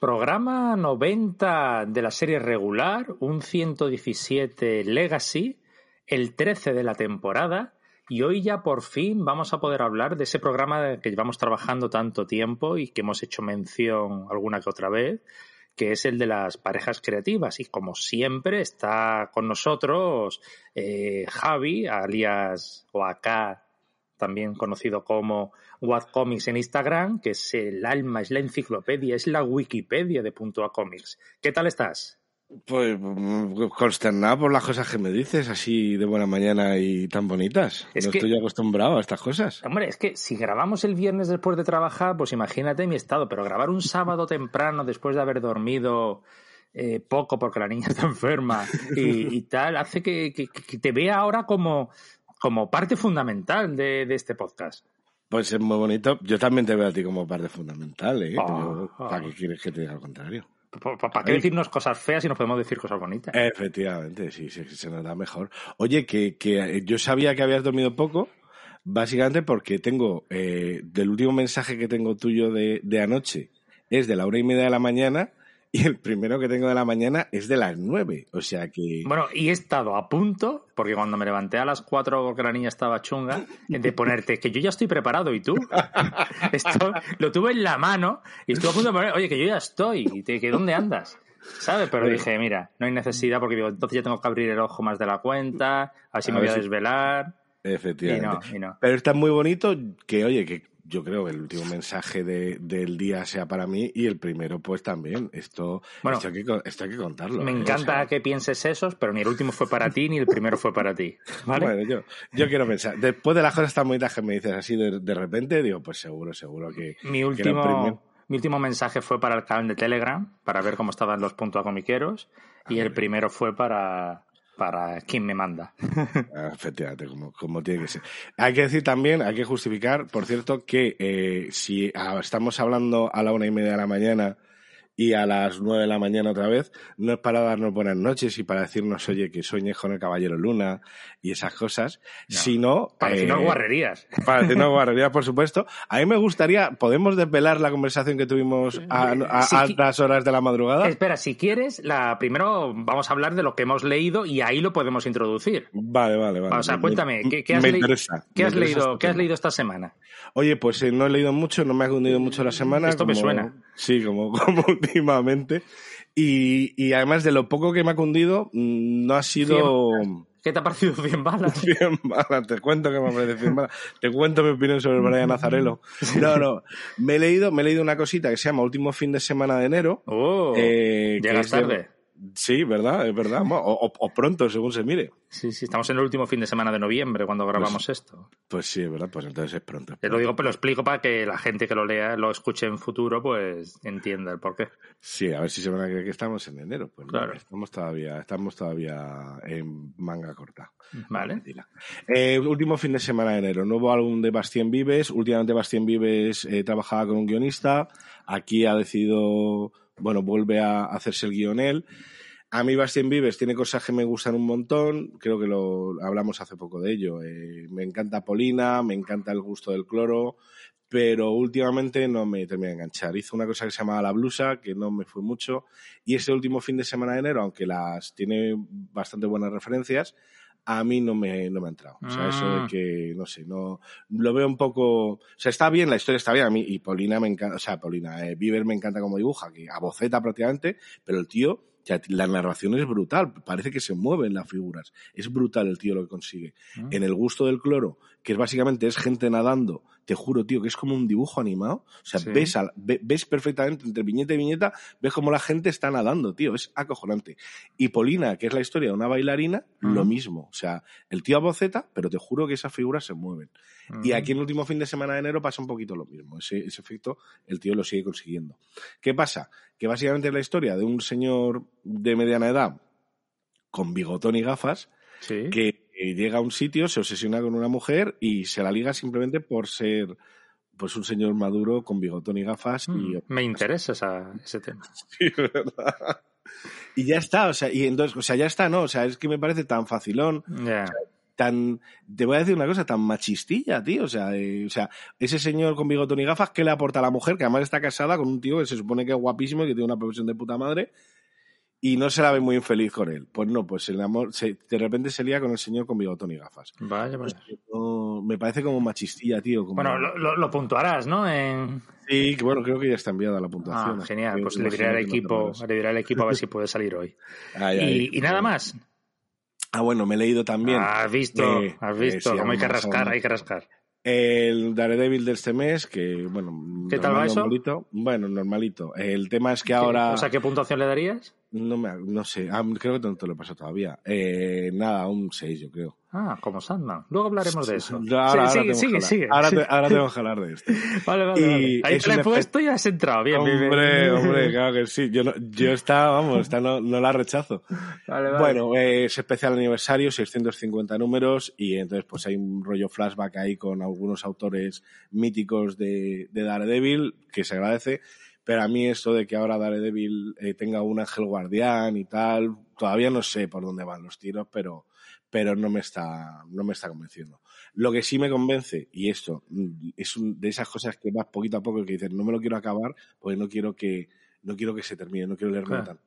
Programa 90 de la serie regular, un 117 Legacy, el 13 de la temporada, y hoy ya por fin vamos a poder hablar de ese programa que llevamos trabajando tanto tiempo y que hemos hecho mención alguna que otra vez, que es el de las parejas creativas. Y como siempre está con nosotros eh, Javi, alias o acá también conocido como What Comics en Instagram, que es el alma, es la enciclopedia, es la Wikipedia de Punto a Comics. ¿Qué tal estás? Pues mm, consternado por las cosas que me dices, así de buena mañana y tan bonitas. no estoy acostumbrado a estas cosas. Hombre, es que si grabamos el viernes después de trabajar, pues imagínate mi estado, pero grabar un sábado temprano después de haber dormido eh, poco porque la niña está enferma y, tal, hace que, te vea ahora como, como parte fundamental de, este podcast. Pues es muy bonito. Yo también te veo a ti como parte fundamental, ¿eh? Ah, ¿Para qué ah. quieres que te diga al contrario? ¿Para qué decirnos cosas feas si nos podemos decir cosas bonitas? Efectivamente, sí, sí, se nos da mejor. Oye, que, que yo sabía que habías dormido poco, básicamente porque tengo, eh, del último mensaje que tengo tuyo de, de anoche, es de la una y media de la mañana y el primero que tengo de la mañana es de las nueve. O sea que. Bueno, y he estado a punto, porque cuando me levanté a las cuatro porque la niña estaba chunga, de ponerte que yo ya estoy preparado y tú. Esto lo tuve en la mano y estuve a punto de poner, oye, que yo ya estoy, y te, que ¿dónde andas? ¿Sabes? Pero dije, mira, no hay necesidad porque digo, entonces ya tengo que abrir el ojo más de la cuenta, así me voy a desvelar. Efectivamente. Pero está muy bonito que, oye, que yo creo que el último mensaje de, del día sea para mí y el primero pues también. Esto, esto, hay, que, contarlo. Me ¿eh? encanta que pienses esos, pero ni el último fue para ti ni el primero fue para ti. Bueno, yo, yo quiero pensar, después de las cosas tan bonitas que me dices así de, de repente, digo, pues seguro, seguro que... Mi último... Mi último mensaje fue para el canal de Telegram, para ver cómo estaban los puntos comiqueros, y el primero fue para, para quien me manda. Ah, efectivamente, como, como, tiene que ser. Hay que decir también, hay que justificar, por cierto, que eh, si ah, estamos hablando a la una y media de la mañana y a las nueve de la mañana otra vez, no es para darnos buenas noches y para decirnos, oye, que sueñes con el Caballero Luna y esas cosas, sino... Para decirnos eh, guarrerías. Para decirnos guarrerías, por supuesto. A mí me gustaría, ¿podemos desvelar la conversación que tuvimos a, altas horas de la madrugada? Espera, si quieres, la primero vamos a hablar de lo que hemos leído y ahí lo podemos introducir. Vale, vale, vale. O sea, cuéntame, ¿qué, has, ¿qué has leído, ¿qué has leído esta semana? Oye, pues eh, no he leído mucho, no me ha hundido mucho la semana. Esto me suena. Sí, como, como últimamente. Y, y, además de lo poco que me ha cundido, mm, no ha sido... ¿Qué te ha parecido 100 balas? 100 balas, te cuento que me ha parecido 100 balas. Te cuento mi opinión sobre Brian Nazarelo. No, no. Me he leído, me he leído una cosita que se llama Último fin de semana de enero. Oh, eh, llegas tarde. Sí, ¿verdad? Es verdad. O, pronto, según se mire. Sí, sí, estamos en el último fin de semana de noviembre cuando grabamos pues, esto. Pues sí, es verdad, pues entonces es pronto. Te lo digo, pero lo explico para que la gente que lo lea, lo escuche en futuro, pues entienda el porqué. Sí, a ver si se van a creer que estamos en enero. Pues claro. estamos todavía, estamos todavía en manga corta. Vale. Eh, último fin de semana de enero. Nuevo álbum de Bastien Vives. Últimamente Bastien Vives eh, trabajaba con un guionista. Aquí ha decidido bueno, vuelve a hacerse el guion él. A mí Bastien Vives tiene cosas que me gustan un montón, creo que lo hablamos hace poco de ello. Eh, me encanta Polina, me encanta el gusto del cloro, pero últimamente no me termina de enganchar. Hizo una cosa que se llamaba La Blusa, que no me fue mucho, y ese último fin de semana de enero, aunque las tiene bastante buenas referencias, a mí no me, no me ha entrado. O sea, eso de ah. que, no sé, no, lo veo un poco, o sea, está bien, la historia está bien a mí, y Paulina me encanta, o sea, Paulina, eh, me encanta como dibuja, que a boceta prácticamente, pero el tío, la narración es brutal, parece que se mueven las figuras, es brutal el tío lo que consigue. Ah. En el gusto del cloro, que es básicamente es gente nadando, te juro, tío, que es como un dibujo animado. O sea, ves, ves perfectamente entre viñeta y viñeta, ves cómo la gente está nadando, tío, es acojonante. Y Polina, que es la historia de una bailarina, lo mismo. O sea, el tío aboceta, pero te juro que esas figuras se mueven. Y aquí en el último fin de semana de enero pasa un poquito lo mismo. Ese, ese efecto el tío lo sigue consiguiendo. ¿Qué pasa? Que básicamente es la historia de un señor de mediana edad con bigotón y gafas que llega a un sitio, se obsesiona con una mujer y se la liga simplemente por ser pues un señor maduro con bigotón y gafas. y... Mm, me interesa ese tema. Sí, ¿verdad? Y ya está, o sea, y entonces, o sea, ya está, ¿no? O sea, es que me parece tan facilón. tan, te voy a decir una cosa, tan machistilla, tío. O sea, eh, o sea, ese señor con bigotón y gafas, ¿qué le aporta a la mujer? Que además está casada con un tío que se supone que es guapísimo y que tiene una profesión de puta madre y no se la ve muy infeliz con él. Pues no, pues el amor, se, de repente se lía con el señor con bigotón y gafas. Vaya, vaya. me parece como machistilla, tío. Bueno, lo, puntuarás, ¿no? En... Sí, bueno, creo que ya está enviada la puntuación. Ah, genial, pues le diré al equipo, le diré al equipo a ver si puede salir hoy. y, nada más. Ah, bueno, me he leído también. has visto, has visto, como hay que rascar, hay que rascar. El Daredevil de este mes, que bueno. ¿Qué tal va eso? Bueno, normalito. El tema es que ahora. O sea, ¿qué puntuación le darías? No, me, no sé, ah, creo que no te lo he pasado todavía. Eh, nada, un 6, yo creo. Ah, como Sandman. Luego hablaremos de eso. Ahora, sigue, sigue, sigue. Ahora, ahora tengo que hablar de esto. vale, vale, Ahí te lo he puesto y has entrado. Bien, hombre, bien, hombre, claro que sí. Yo, no, yo está, vamos, está, no, no la rechazo. Vale, vale. Bueno, es especial aniversario, 650 números, y entonces pues hay un rollo flashback ahí con algunos autores míticos de, de Daredevil, que se agradece. Pero a mí esto de que ahora Daredevil eh, tenga un ángel guardián y tal, todavía no sé por dónde van los tiros, pero, pero no me está, no me está convenciendo. Lo que sí me convence, y esto mm, es de esas cosas que vas poquito a poco que dices, no me lo quiero acabar, porque no quiero que, no quiero que se termine, no quiero leerlo tanto.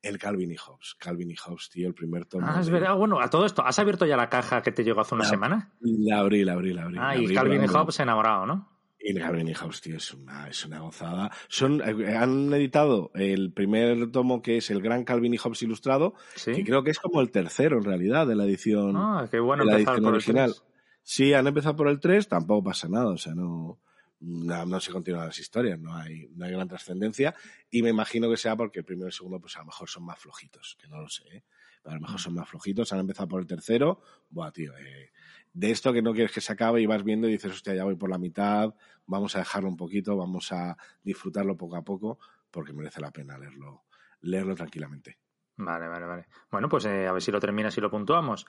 El Calvin y Hobbes. Calvin y Hobbes, tío, el primer tomo. Ah, es verdad. Bueno, a todo esto, ¿has abierto ya la caja que te llegó hace una semana? La abrí, la abrí, la abrí. Ah, y Calvin y Hobbes enamorado, ¿no? Y Gabriel House, tío, es una, es una gozada. Son, eh, han editado el primer tomo que es el Gran Calvin y Hobbes ilustrado, que creo que es como el tercero en realidad de la edición, ah, qué bueno de la edición original. Sí, han empezado por el 3, tampoco pasa nada, o sea, no, no, se continúan las historias, no hay, no hay gran trascendencia. Y me imagino que sea porque el primero y el segundo, pues a lo mejor son más flojitos, que no lo sé, ¿eh? a lo mejor son más flojitos. Han empezado por el tercero, buah, tío, eh, de esto que no quieres que se acabe y vas viendo y dices, hostia, ya voy por la mitad, vamos a dejarlo un poquito, vamos a disfrutarlo poco a poco, porque merece la pena leerlo, leerlo tranquilamente. Vale, vale, vale. Bueno, pues eh, a ver si lo terminas y lo puntuamos.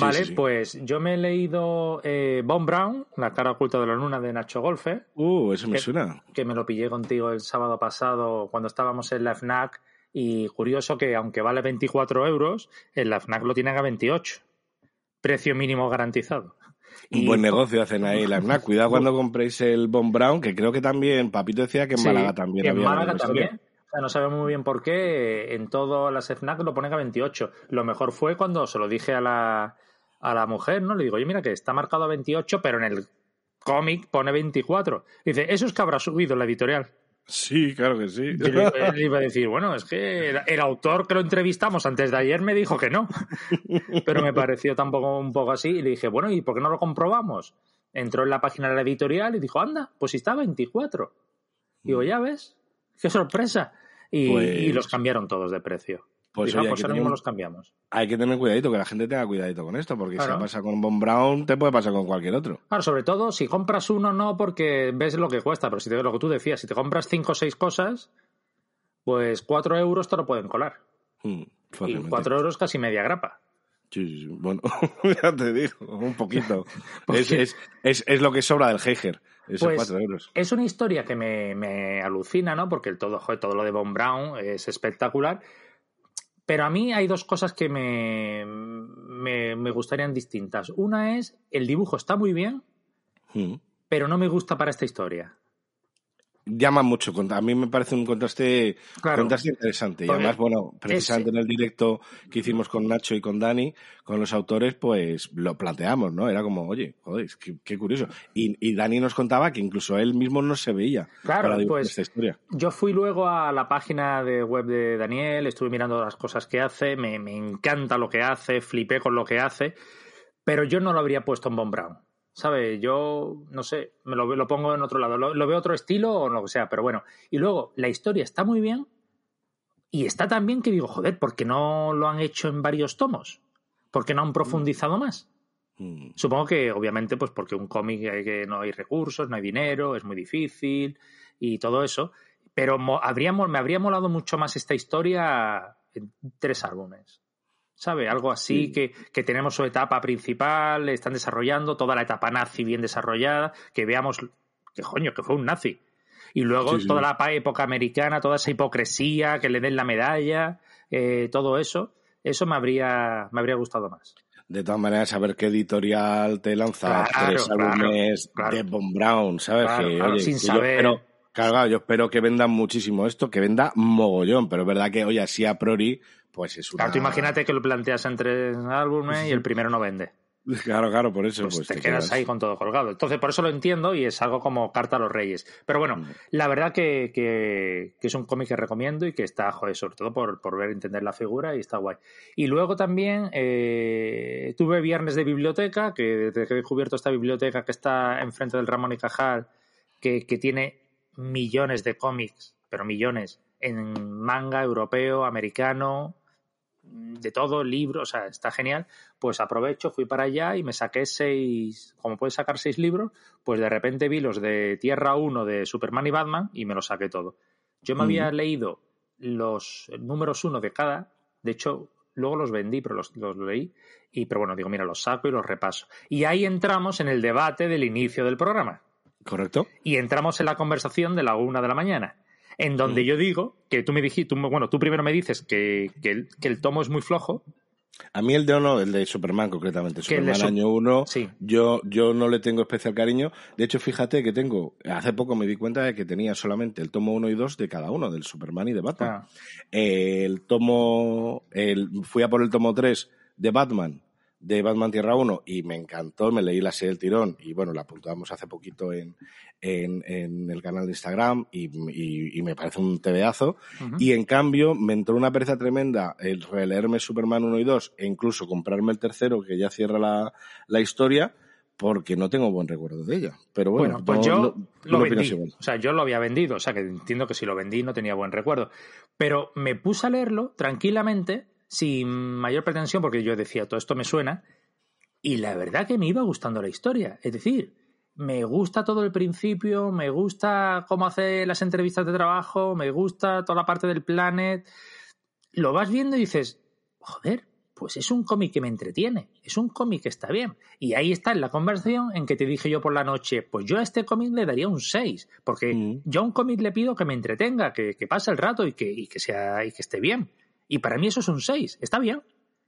vale, pues yo me he leído eh, Von Brown, La cara oculta de la luna de Nacho Golfe. Uh, eso me suena. Que me lo pillé contigo el sábado pasado cuando estábamos en la FNAC y curioso que aunque vale 24 euros, en la FNAC lo tienen a 28 precio mínimo garantizado. Un buen negocio hacen ahí la FNAC. Cuidado cuando compréis el Bon Brown, que creo que también, Papito decía que en Málaga también en Málaga también. O sea, no sabemos muy bien por qué en todas las FNAC lo ponen a 28. Lo mejor fue cuando se lo dije a la, a la mujer, ¿no? Le digo, oye, mira que está marcado a 28, pero en el cómic pone 24. Dice, eso es que habrá subido la editorial. Sí, claro que sí. Yo le, iba a decir, bueno, es que el, autor que lo entrevistamos antes de ayer me dijo que no, pero me pareció tampoco un poco así y le dije, bueno, ¿y por qué no lo comprobamos? Entró en la página de la editorial y dijo, anda, pues si está 24. Digo, ya ves, qué sorpresa. y pues los cambiaron todos de precio. Pues, pues ahora mismo los cambiamos. Hay que tener cuidadito, que la gente tenga cuidadito con esto, porque si pasa con Bon Brown, te puede pasar con cualquier otro. Claro, sobre todo si compras uno, no porque ves lo que cuesta, pero si te lo que tú decías, si te compras cinco o seis cosas, pues cuatro euros te lo pueden colar. Hmm, y cuatro euros casi media grapa. Sí, bueno, ya te digo, un poquito. es, es, lo que sobra del Heiger. Esos pues, euros. Es una historia que me, me alucina, ¿no? Porque el todo, todo lo de Von Brown es espectacular. Pero a mí hay dos cosas que me, me, gustarían distintas. Una es, el dibujo está muy bien, mm. pero no me gusta para esta historia llama mucho. A mí me parece un contraste, contraste interesante. Y además, bueno, precisamente en el directo que hicimos con Nacho y con Dani, con los autores, pues lo planteamos, ¿no? Era como, oye, joder, qué, curioso. Y, Dani nos contaba que incluso él mismo no se veía claro, para pues, esta historia. Yo fui luego a la página de web de Daniel, estuve mirando las cosas que hace, me, encanta lo que hace, flipé con lo que hace, pero yo no lo habría puesto en Von Brown. ¿Sabes? Yo, no sé, me lo, lo pongo en otro lado. Lo, lo, veo otro estilo o lo que sea, pero bueno. Y luego, la historia está muy bien y está tan bien que digo, joder, ¿por qué no lo han hecho en varios tomos? ¿Por qué no han profundizado más? Mm. Supongo que, obviamente, pues porque un cómic hay que no hay recursos, no hay dinero, es muy difícil y todo eso. Pero habría, me habría molado mucho más esta historia en tres álbumes. ¿Sabe? Algo así que, que, tenemos su etapa principal, están desarrollando toda la etapa nazi bien desarrollada, que veamos que coño, que fue un nazi. Y luego toda la época americana, toda esa hipocresía, que le den la medalla, eh, todo eso, eso me habría, me habría gustado más. De todas maneras, saber qué editorial te lanza tres álbumes de Von Brown, ¿sabes? que, oye, sin saber. Yo espero, yo espero que vendan muchísimo esto, que venda mogollón, pero es verdad que, oye, así a priori, pues es una... Claro, tú imagínate que lo planteas en tres álbumes y el primero no vende. Claro, claro, por eso. Pues, pues te, quedas, ahí con todo colgado. Entonces, por eso lo entiendo y es algo como carta a los reyes. Pero bueno, mm. la verdad que, que, es un cómic que recomiendo y que está, joder, sobre todo por, por ver, entender la figura y está guay. Y luego también eh, tuve viernes de biblioteca, que desde que he descubierto esta biblioteca que está enfrente del Ramón y Cajal, que, que tiene millones de cómics, pero millones, en manga europeo, americano, de todo, libros, o sea, está genial, pues aprovecho, fui para allá y me saqué seis, como puedes sacar seis libros, pues de repente vi los de Tierra 1 de Superman y Batman y me los saqué todo. Yo me había leído los números uno de cada, de hecho, luego los vendí, pero los, los leí, y pero bueno, digo, mira, los saco y los repaso. Y ahí entramos en el debate del inicio del programa. Correcto. Y entramos en la conversación de la una de la mañana en donde yo digo que tú me dijiste, bueno, tú primero me dices que, el, tomo es muy flojo. A mí el de uno, el de Superman concretamente, Superman año 1, yo, yo no le tengo especial cariño. De hecho, fíjate que tengo, hace poco me di cuenta de que tenía solamente el tomo 1 y 2 de cada uno, del Superman y de Batman. Ah. el tomo, el, fui a por el tomo 3 de Batman de Batman Tierra 1 y me encantó, me leí la serie del tirón y bueno, la apuntamos hace poquito en, en, el canal de Instagram y, me parece un tebeazo. Y en cambio me entró una pereza tremenda el releerme Superman 1 y 2 e incluso comprarme el tercero que ya cierra la, la historia porque no tengo buen recuerdo de ella. Pero bueno, pues yo lo vendí. O sea, yo lo había vendido, o sea que entiendo que si lo vendí no tenía buen recuerdo. Pero me puse a leerlo tranquilamente sin mayor pretensión, porque yo decía, todo esto me suena, y la verdad que me iba gustando la historia. Es decir, me gusta todo el principio, me gusta cómo hace las entrevistas de trabajo, me gusta toda la parte del planet. Lo vas viendo y dices, joder, pues es un cómic que me entretiene, es un cómic que está bien. Y ahí está en la conversación en que te dije yo por la noche, pues yo a este cómic le daría un 6, porque mm. yo a un cómic le pido que me entretenga, que, que pase el rato y que, y que, sea, y que esté bien. Y para mí eso es un 6, está bien.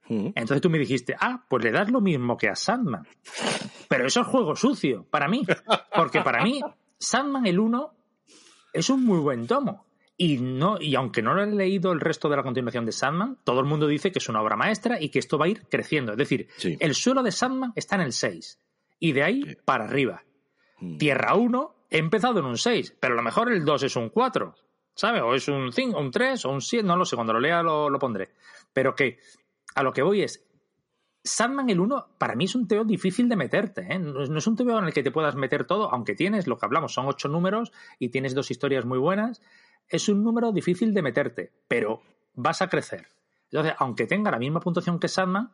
Entonces tú me dijiste, ah, pues le das lo mismo que a Sandman. Pero eso es juego sucio, para mí. Porque para mí, Sandman el 1 es un muy buen tomo. Y, no, y aunque no lo he leído el resto de la continuación de Sandman, todo el mundo dice que es una obra maestra y que esto va a ir creciendo. Es decir, el suelo de Sandman está en el 6. Y de ahí para arriba. Tierra 1 he empezado en un 6, pero a lo mejor el 2 es un 4. ¿Sabes? O es un 5, un 3 o un 7, no lo sé, cuando lo lea lo, pondré. Pero que a lo que voy es, Sandman el 1 para mí es un teo difícil de meterte, ¿eh? no, es un teo en el que te puedas meter todo, aunque tienes lo que hablamos, son ocho números y tienes dos historias muy buenas, es un número difícil de meterte, pero vas a crecer. Entonces, aunque tenga la misma puntuación que Sandman,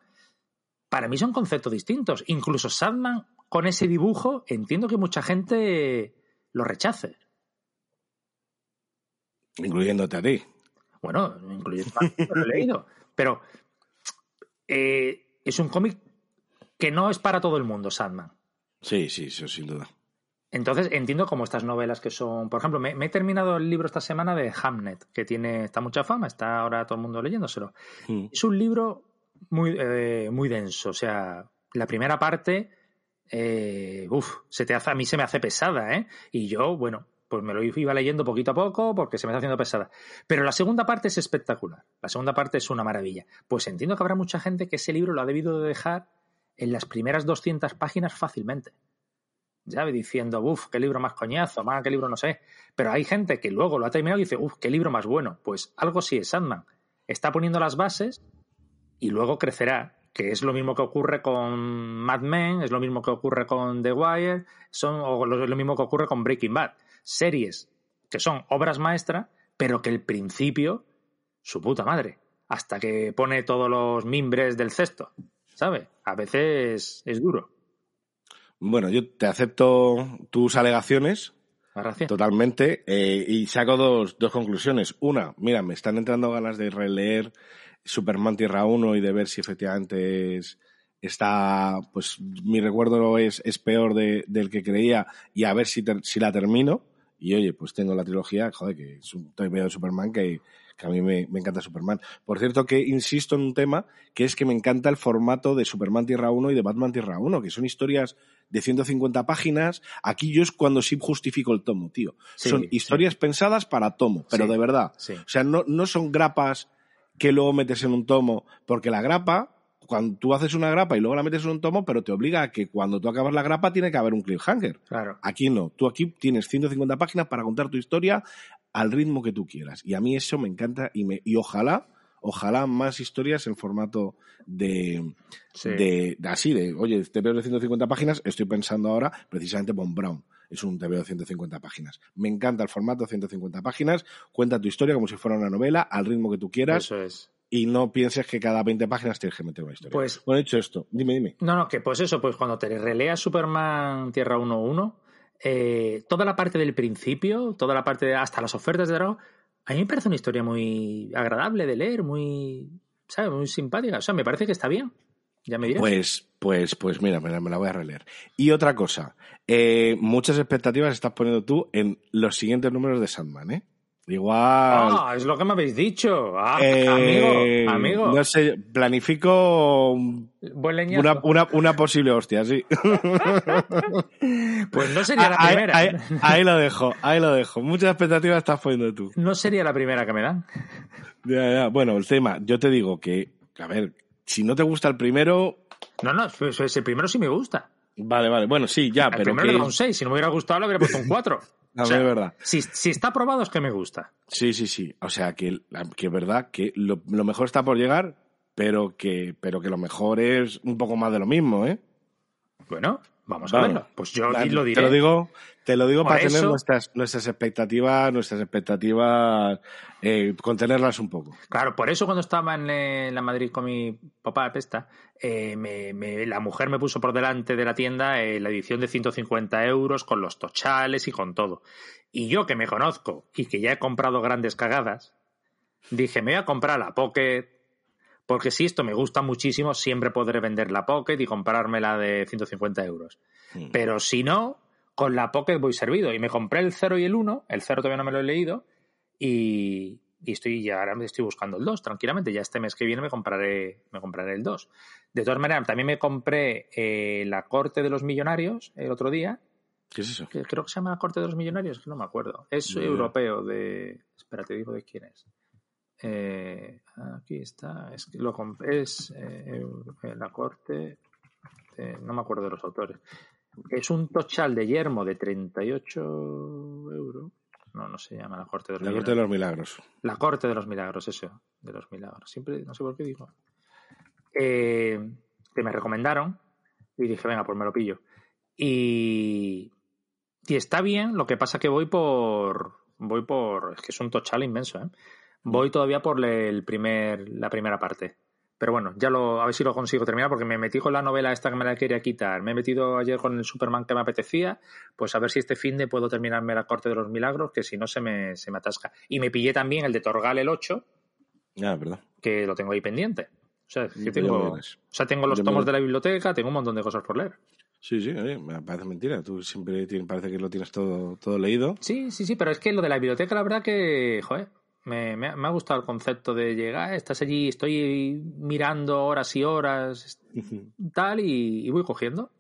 para mí son conceptos distintos. Incluso Sandman con ese dibujo, entiendo que mucha gente lo rechace. Incluyéndote a ti. Bueno, incluyendo lo he leído. Pero eh, es un cómic que no es para todo el mundo, Sandman. Sí, sí, eso sin duda. Entonces entiendo como estas novelas que son, por ejemplo, me, he terminado el libro esta semana de Hamnet, que tiene está mucha fama, está ahora todo el mundo leyéndoselo. Mm. Es un libro muy, eh, muy denso, o sea, la primera parte, eh, uff, se te hace, a mí se me hace pesada, ¿eh? Y yo, bueno, pues me lo iba leyendo poquito a poco porque se me está haciendo pesada. Pero la segunda parte es espectacular. La segunda parte es una maravilla. Pues entiendo que habrá mucha gente que ese libro lo ha debido de dejar en las primeras 200 páginas fácilmente. Ya diciendo, uff, qué libro más coñazo, más qué libro no sé. Pero hay gente que luego lo ha terminado y dice, uff, qué libro más bueno. Pues algo sí es Sandman. Está poniendo las bases y luego crecerá que es lo mismo que ocurre con Mad Men, es lo mismo que ocurre con The Wire, son, o lo, lo mismo que ocurre con Breaking Bad. Series que son obras maestras, pero que el principio, su puta madre, hasta que pone todos los mimbres del cesto, ¿sabes? A veces es duro. Bueno, yo te acepto tus alegaciones. Gracias. Totalmente. eh, y saco dos, dos conclusiones. Una, mira, me están entrando ganas de releer Superman Tierra 1 y de ver si efectivamente es, está, pues mi recuerdo es, es peor de- del que creía y a ver si, ter- si la termino. Y oye, pues tengo la trilogía, joder, que es un TVO de Superman que, que a mí me, me encanta Superman. Por cierto, que insisto en un tema, que es que me encanta el formato de Superman Tierra 1 y de Batman Tierra 1, que son historias de 150 páginas. Aquí yo es cuando sí justifico el tomo, tío. Sí, son sí. historias pensadas para tomo, pero Sí, de verdad. O sea, no, no son grapas que luego metes en un tomo, porque la grapa, cuando tú haces una grapa y luego la metes en un tomo, pero te obliga a que cuando tú acabas la grapa tiene que haber un cliffhanger. Claro. Aquí no. Tú aquí tienes 150 páginas para contar tu historia al ritmo que tú quieras. Y a mí eso me encanta y, me, y ojalá, ojalá más historias en formato de, Sí. de, de así, de, oye, te veo de 150 páginas, estoy pensando ahora precisamente Von Brown. Es un TVO de 150 páginas. Me encanta el formato de 150 páginas. Cuenta tu historia como si fuera una novela, al ritmo que tú quieras, Eso es. Y no pienses que cada 20 páginas tienes que meter una historia. Pues- bueno, dicho esto, dime, dime. No, no, que pues eso, pues cuando te releas Superman Tierra 1.1, eh, toda la parte del principio, toda la parte de hasta las ofertas de Dragon, a mí me parece una historia muy agradable de leer, muy, ¿sabes? Muy simpática. O sea, me parece que está bien. Ya me dirás. Pues, pues, pues mira, me la, me la voy a releer. Y otra cosa, eh, muchas expectativas estás poniendo tú en los siguientes números de Sandman, ¿eh? Igual. Ah, es lo que me habéis dicho. Ah, eh, amigo, amigo. No sé, planifico una, una, una posible hostia, sí. Pues no sería la primera. ahí- ahí lo dejo, ahí lo dejo. Muchas expectativas estás poniendo tú. No sería la primera que me dan. Ya, ya. Bueno, el tema, yo te digo que, a ver, si no te gusta el primero, No, no, el primero sí me gusta. vale, vale. Bueno, sí, ya, El pero primero que... le da un 6. Si no me hubiera gustado, le hubiera puesto un 4. A ver, es verdad. Si, si está aprobado es que me gusta. Sí, sí, sí. O sea, que, que es verdad que lo, lo mejor está por llegar, pero que, pero que lo mejor es un poco más de lo mismo, ¿eh? Bueno, vamos a verlo. Pues yo La- lo diré. Te lo digo, te lo digo Por para tener nuestras, nuestras expectativas, nuestras expectativas, eh, contenerlas un poco. Claro, por eso cuando estaba en, eh, la Madrid con mi papá de Pesta, eh, me- me- la mujer me puso por delante de la tienda eh, la edición de 150 euros con los tochales y con todo. Y yo que me conozco y que ya he comprado grandes cagadas, dije, me voy a comprar la Pocket, porque si esto me gusta muchísimo, siempre podré vender la Pocket y comprarme la de 150 euros. Mm. Pero si no, con la Pocket voy servido. Y me compré el 0 y el 1, el 0 todavía no me lo he leído, y, y estoy ya ahora me estoy buscando el 2, tranquilamente. Ya este mes que viene me compraré, me compraré el 2. De todas maneras, también me compré eh, La Corte de los Millonarios el otro día, ¿Qué es eso? que creo que se llama La Corte de los Millonarios, que no me acuerdo. Es europeo de... Espera, te digo de quién es. Eh, aquí está. Es, que lo comp- es eh, eh, La Corte... de- no me acuerdo de los autores. Es un tochal de yermo de 38 euros. No, no se llama La Corte de los La Millonarios. corte de los milagros. La corte de los milagros, eso, de los milagros. Siempre, no sé por qué digo. Eh, que me recomendaron y dije, venga, pues me lo pillo. Y, y está bien, lo que pasa que voy por, voy por, es que es un tochal inmenso, ¿eh? Voy todavía por el primer, la primera parte. Pero bueno, ya lo, a ver si lo consigo terminar porque me metí con la novela esta que me la quería quitar. Me he metido ayer con el Superman que me apetecía. Pues a ver si este fin de puedo terminarme la Corte de los Milagros, que si no se me, se me atasca. Y me pillé también el de Torgal el 8, Ah, verdad. que lo tengo ahí pendiente. O sea, que tengo, o sea, tengo los tomos de la biblioteca, tengo un montón de cosas por leer. Sí, sí, oye, me parece mentira. Tú siempre tienes- parece que lo tienes todo, todo leído. Sí, sí, sí, pero es que lo de la biblioteca, la verdad que, joder, me, me ha, me ha gustado el concepto de llegar, estás allí, estoy mirando horas y horas, tal, y, y voy cogiendo.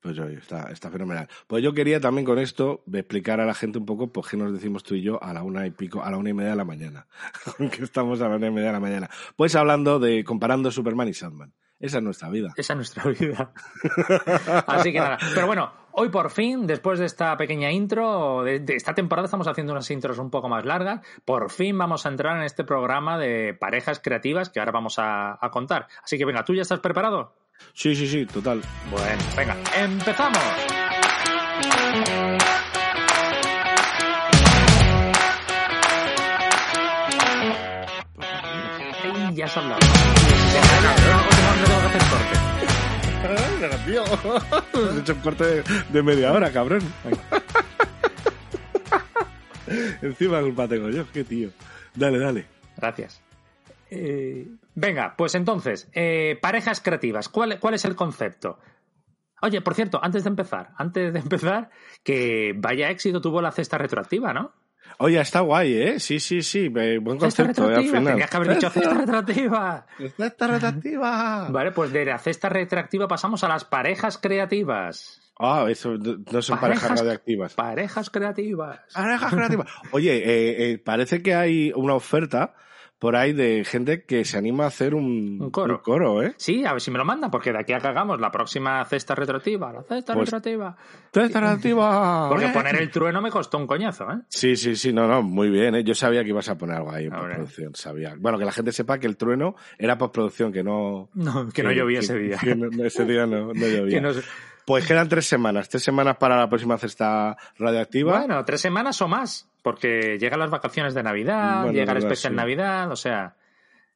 Pues oye, está, está fenomenal. Pues yo quería también con esto explicar a la gente un poco por qué nos decimos tú y yo a la una y pico, a la una y media de la mañana. que estamos a la una y media de la mañana. Pues hablando de, comparando Superman y Sandman. Esa es nuestra vida. Esa es nuestra vida. Así que nada. Pero bueno, hoy por fin, después de esta pequeña intro, de, esta temporada estamos haciendo unas intros un poco más largas, por fin vamos a entrar en este programa de parejas creativas que ahora vamos a, a contar. Así que venga, ¿tú ya estás preparado? Sí, sí, sí, total. Bueno, venga, empezamos. Ya has hablado. Hacer corte. Tío, has hecho un corte de, de media hora, cabrón. Encima culpa tengo yo, qué tío. Dale, dale. Gracias. Eh, venga, pues entonces, eh, parejas creativas, ¿cuál, ¿cuál es el concepto? Oye, por cierto, antes de empezar, antes de empezar, que vaya éxito tuvo la cesta retroactiva, ¿no? Oye, está guay, ¿eh? Sí, sí, sí. Buen concepto, eh, al final. tenías que haber dicho cesta retroactiva. Cesta retroactiva. Vale, pues de la cesta retroactiva pasamos a las parejas creativas. Ah, eso no son parejas, radioactivas. Parejas creativas. Parejas creativas. Oye, eh, eh, parece que hay una oferta por ahí de gente que se anima a hacer un, Un coro. un coro, ¿eh? Sí, a ver si me lo mandan, porque de aquí a que hagamos la próxima cesta retroactiva, la cesta Pues- retroactiva. Cesta retroactiva. Porque eh. poner el trueno me costó un coñazo, ¿eh? Sí, sí, sí, no, no, muy bien, ¿eh? Yo sabía que ibas a poner algo ahí en postproducción, sabía. Bueno, que la gente sepa que el trueno era postproducción, que no... No, que no llovía ese día. que no- no, ese día no, no llovía. Que Pues quedan tres semanas, tres semanas para la próxima cesta radioactiva. Bueno, tres semanas o más, porque llegan las vacaciones de Navidad, Bueno, llega el especial sí. Navidad, o sea,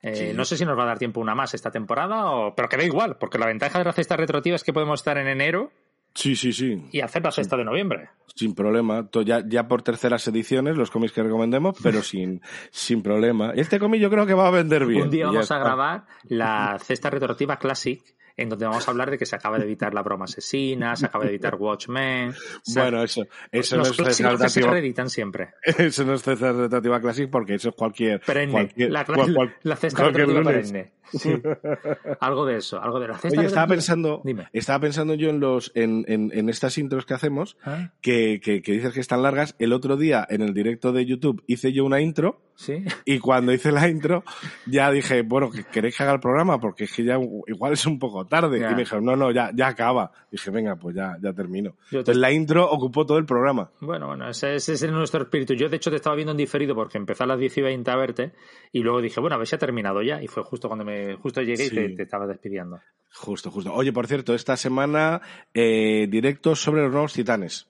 eh, Sí. no sé si nos va a dar tiempo una más esta temporada, o... pero que da igual, porque la ventaja de la cesta retroactiva es que podemos estar en enero Sí, sí, sí, y hacer la cesta de noviembre. sin problema. Ya, ya por terceras ediciones, los cómics que recomendemos, pero sin, sin problema. Este cómic yo creo que va a vender bien. Un día vamos a grabar la cesta retroactiva Classic, en donde vamos a hablar de que se acaba de evitar la broma asesina, se acaba de evitar Watchmen. Bueno, eso, eso no es que se retroactiva- reeditan siempre. Eso no es cesta retroactiva Classic porque eso es cualquier... Perenne. cualquier- la, cual- cual- la cesta perenne. Sí. algo de eso, algo de la cesta Oye, estaba pensando, Dime. estaba pensando yo en los, en, en, en estas intros que hacemos, ¿Ah? que, que, que dices que están largas. El otro día, en el directo de YouTube, hice yo una intro, Sí. y cuando hice la intro, ya dije, bueno, ¿que ¿queréis que haga el programa? Porque es que ya igual es un poco tarde. Ya. Y me dijeron, no, no, ya, ya acaba. Dije, venga, pues ya, ya termino. Te- Entonces la intro ocupó todo el programa. Bueno, bueno, ese, ese es nuestro espíritu. Yo, de hecho, te estaba viendo en diferido porque empecé a las 10 y 20 a verte y luego dije, bueno, a ver si ha terminado ya. Y fue justo cuando me justo llegué Sí. y te, te estaba despidiendo. Justo, justo. Oye, por cierto, esta semana, eh, directo sobre los nuevos titanes.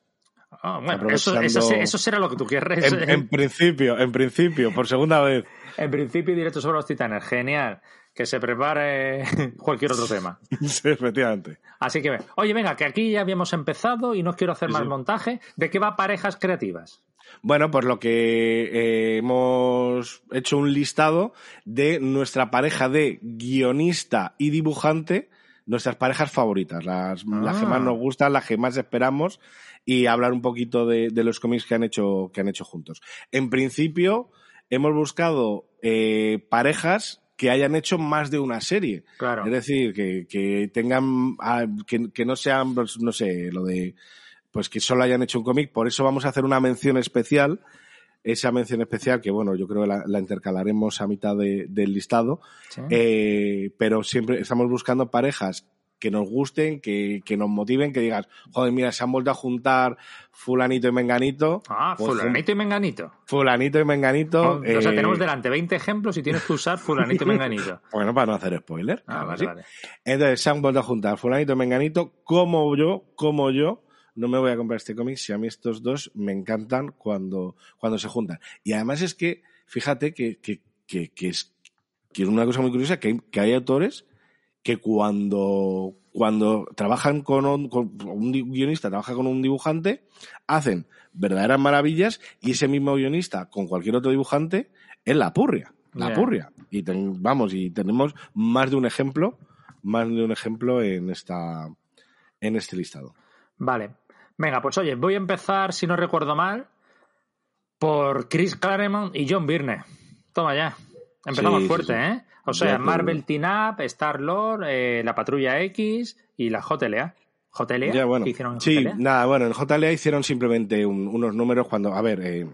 Ah, bueno, eso, eso, será lo que tú quieres. En, en principio, en principio, por segunda vez. En principio, directo sobre los titanes. Genial. Que se prepare cualquier otro tema. Sí, efectivamente. Así que, oye, venga, que aquí ya habíamos empezado y no quiero hacer Sí, más sí. montaje. ¿De qué va parejas creativas? Bueno, por lo que eh, hemos hecho un listado de nuestra pareja de guionista y dibujante, nuestras parejas favoritas, las, las que Ah. más nos gustan, las que más esperamos, y hablar un poquito de, de los cómics que han hecho, que han hecho juntos. En principio, hemos buscado eh, parejas que hayan hecho más de una serie. Claro. Es decir, que, que tengan, ah, que, que no sean, pues, no sé, lo de, pues que solo hayan hecho un cómic. Por eso vamos a hacer una mención especial. Esa mención especial, que bueno, yo creo que la, la intercalaremos a mitad de- del listado. Sí. Eh, pero siempre estamos buscando parejas que nos gusten, que, que nos motiven, que digas, joder, mira, se han vuelto a juntar fulanito y menganito. ah, Pues, fulanito y menganito. Fulanito y menganito. o sea, eh, tenemos delante 20 ejemplos y tienes que usar fulanito y menganito. Bueno, para no hacer spoiler. Ah, vale, sí. vale. Entonces se han vuelto a juntar fulanito y menganito, como yo, como yo, no me voy a comprar este cómic si a mí estos dos me encantan cuando, cuando se juntan. Y además es que, fíjate que, que, que, que es, que es una cosa muy curiosa, que hay, que hay autores que cuando, cuando trabajan con un, con un guionista, trabaja con un dibujante, hacen verdaderas maravillas y ese mismo guionista con cualquier otro dibujante es la purria, la purria. Y ten- vamos, y tenemos más de un ejemplo, más de un ejemplo en esta, en este listado. Vale. Venga, pues oye, voy a empezar, si no recuerdo mal, por Chris Claremont y John Byrne. Toma ya. Empezamos Sí, fuerte, sí. ¿eh? O sea, Marvel Team Up, Star-Lord, eh, la Patrulla X y la JLA. ¿JLA? Ya, bueno. ¿Qué hicieron en Sí, JLA? nada, bueno, en JLA hicieron simplemente un- unos números cuando, a ver, eh,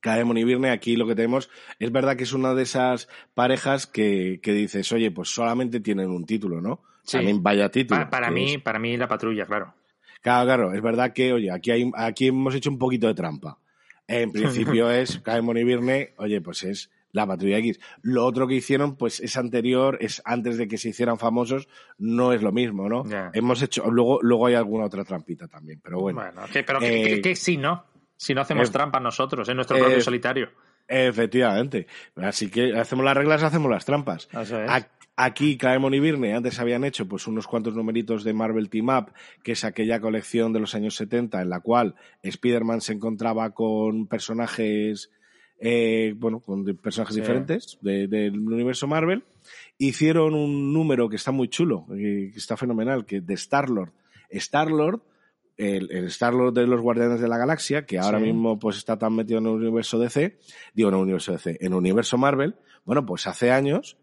Claremont y Virne, aquí lo que tenemos, es verdad que es una de esas parejas que, que dices, oye, pues solamente tienen un título, ¿no? Sí. También vaya título. Pa- para, que mí, es- para mí la patrulla, claro. Claro, claro, es verdad que, oye, aquí, hay, aquí hemos hecho un poquito de trampa. En principio es Claremont y Virne, oye, pues es la Patrulla X. Lo otro que hicieron, pues es anterior, es antes de que se hicieran famosos, no es lo mismo, ¿no? Hemos hecho, luego, luego hay alguna otra trampita también, pero bueno. Bueno, que- pero que, Eh, que- no, si no hacemos eh, trampas nosotros en nuestro eh, propio solitario. Efectivamente. Así que hacemos las reglas, hacemos las trampas. Eso es. Aquí, Claremont y Virne antes habían hecho pues unos cuantos numeritos de Marvel Team Up, que es aquella colección de los años 70 en la cual Spider-Man se encontraba con personajes, eh, bueno, con personajes Sí. diferentes de- del universo Marvel. Hicieron un número que está muy chulo, eh, que está fenomenal, que de Star-Lord. Star-Lord, el, el Star-Lord de los Guardianes de la Galaxia, que ahora Sí. mismo pues está tan metido en el universo DC, digo en el universo DC, en el universo Marvel, bueno, pues hace años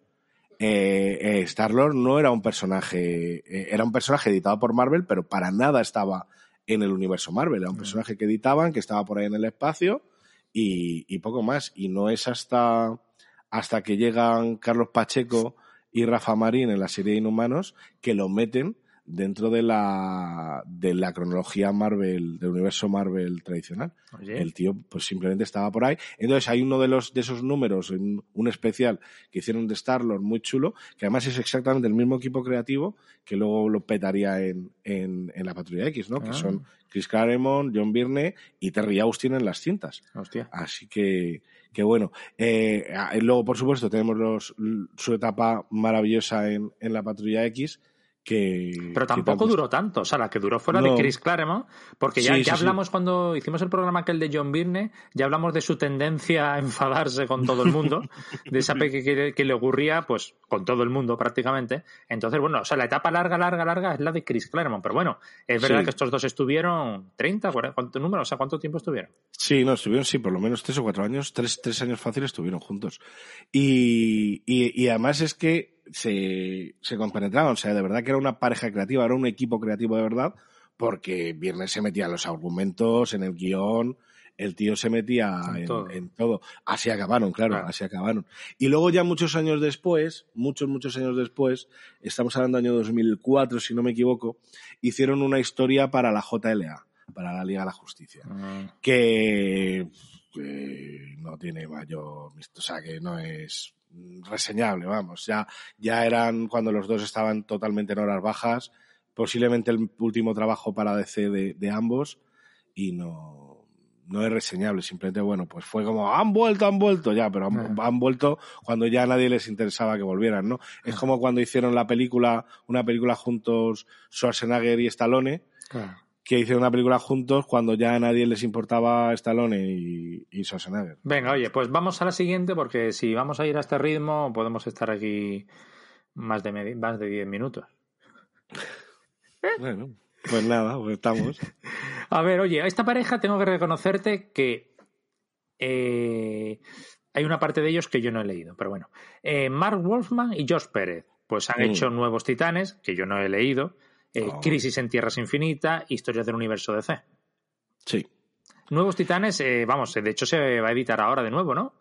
eh, eh, Star-Lord no era un personaje, eh, era un personaje editado por Marvel, pero para nada estaba en el universo Marvel. Era un personaje que editaban, que estaba por ahí en el espacio y, y poco más. Y no es hasta, hasta que llegan Carlos Pacheco y Rafa Marín en la serie Inhumanos que lo meten dentro de la, de la cronología Marvel, del universo Marvel tradicional. Oye, El tío, pues simplemente estaba por ahí. Entonces hay uno de los de esos números, en un especial que hicieron de Star-Lord muy chulo, que además es exactamente el mismo equipo creativo que luego lo petaría en, en, en la Patrulla X, ¿no? Que Ah. son Chris Claremont, John Byrne y Terry Austin en las cintas. hostia. Así que, que bueno. Eh, ah, luego, por supuesto, tenemos los, su etapa maravillosa en, en la Patrulla X. Que, Pero tampoco tanto- duró tanto. O sea, la que duró fue la No. de Chris Claremont, porque ya, Sí, ya sí, sí. hablamos cuando hicimos el programa aquel de John Byrne, ya hablamos de su tendencia a enfadarse con todo el mundo, de esa que, que- le ocurría pues con todo el mundo prácticamente. Entonces, bueno, o sea, la etapa larga, larga, larga es la de Chris Claremont. Pero bueno, es verdad que estos dos estuvieron 30, 40, ¿cuánto número? O sea, ¿cuánto tiempo estuvieron? Sí, no, estuvieron, sí, por lo menos tres o cuatro años, tres, tres años fáciles estuvieron juntos. Y, y, y además es que se, se compenetraban, o sea, de verdad que era una pareja creativa, era un equipo creativo de verdad, porque Viernes se metía en los argumentos, en el guion, el tío se metía En en, todo. en todo. Así acabaron, claro, Claro. así acabaron. Y luego ya muchos años después, muchos, muchos años después, estamos hablando del año 2004, si no me equivoco, hicieron una historia para la JLA, para la Liga de la Justicia que eh, no tiene mayor, o sea, que no es reseñable, vamos, ya, ya eran cuando los dos estaban totalmente en horas bajas, posiblemente el último trabajo para DC de, de ambos y no, no es reseñable, simplemente, bueno, pues fue como, han vuelto, han vuelto, ya, pero han, Ah. han vuelto cuando ya a nadie les interesaba que volvieran, ¿no? Es como cuando hicieron la película, una película juntos Schwarzenegger y Stallone, Claro. Que hicieron una película juntos cuando ya a nadie les importaba Stallone y, y Schwarzenegger. Venga, oye, pues vamos a la siguiente porque si vamos a ir a este ritmo podemos estar aquí más de, medi- más de 10 minutos. Bueno, pues nada, pues estamos. A ver, oye, a esta pareja tengo que reconocerte que eh, hay una parte de ellos que yo no he leído, pero bueno. Eh, Mark Wolfman y Josh Pérez, pues han Mm. hecho Nuevos Titanes, que yo no he leído, eh, Oh. Crisis en Tierras Infinitas, Historias del Universo DC. Sí. Nuevos Titanes, eh, vamos, de hecho se va a editar ahora de nuevo, ¿no?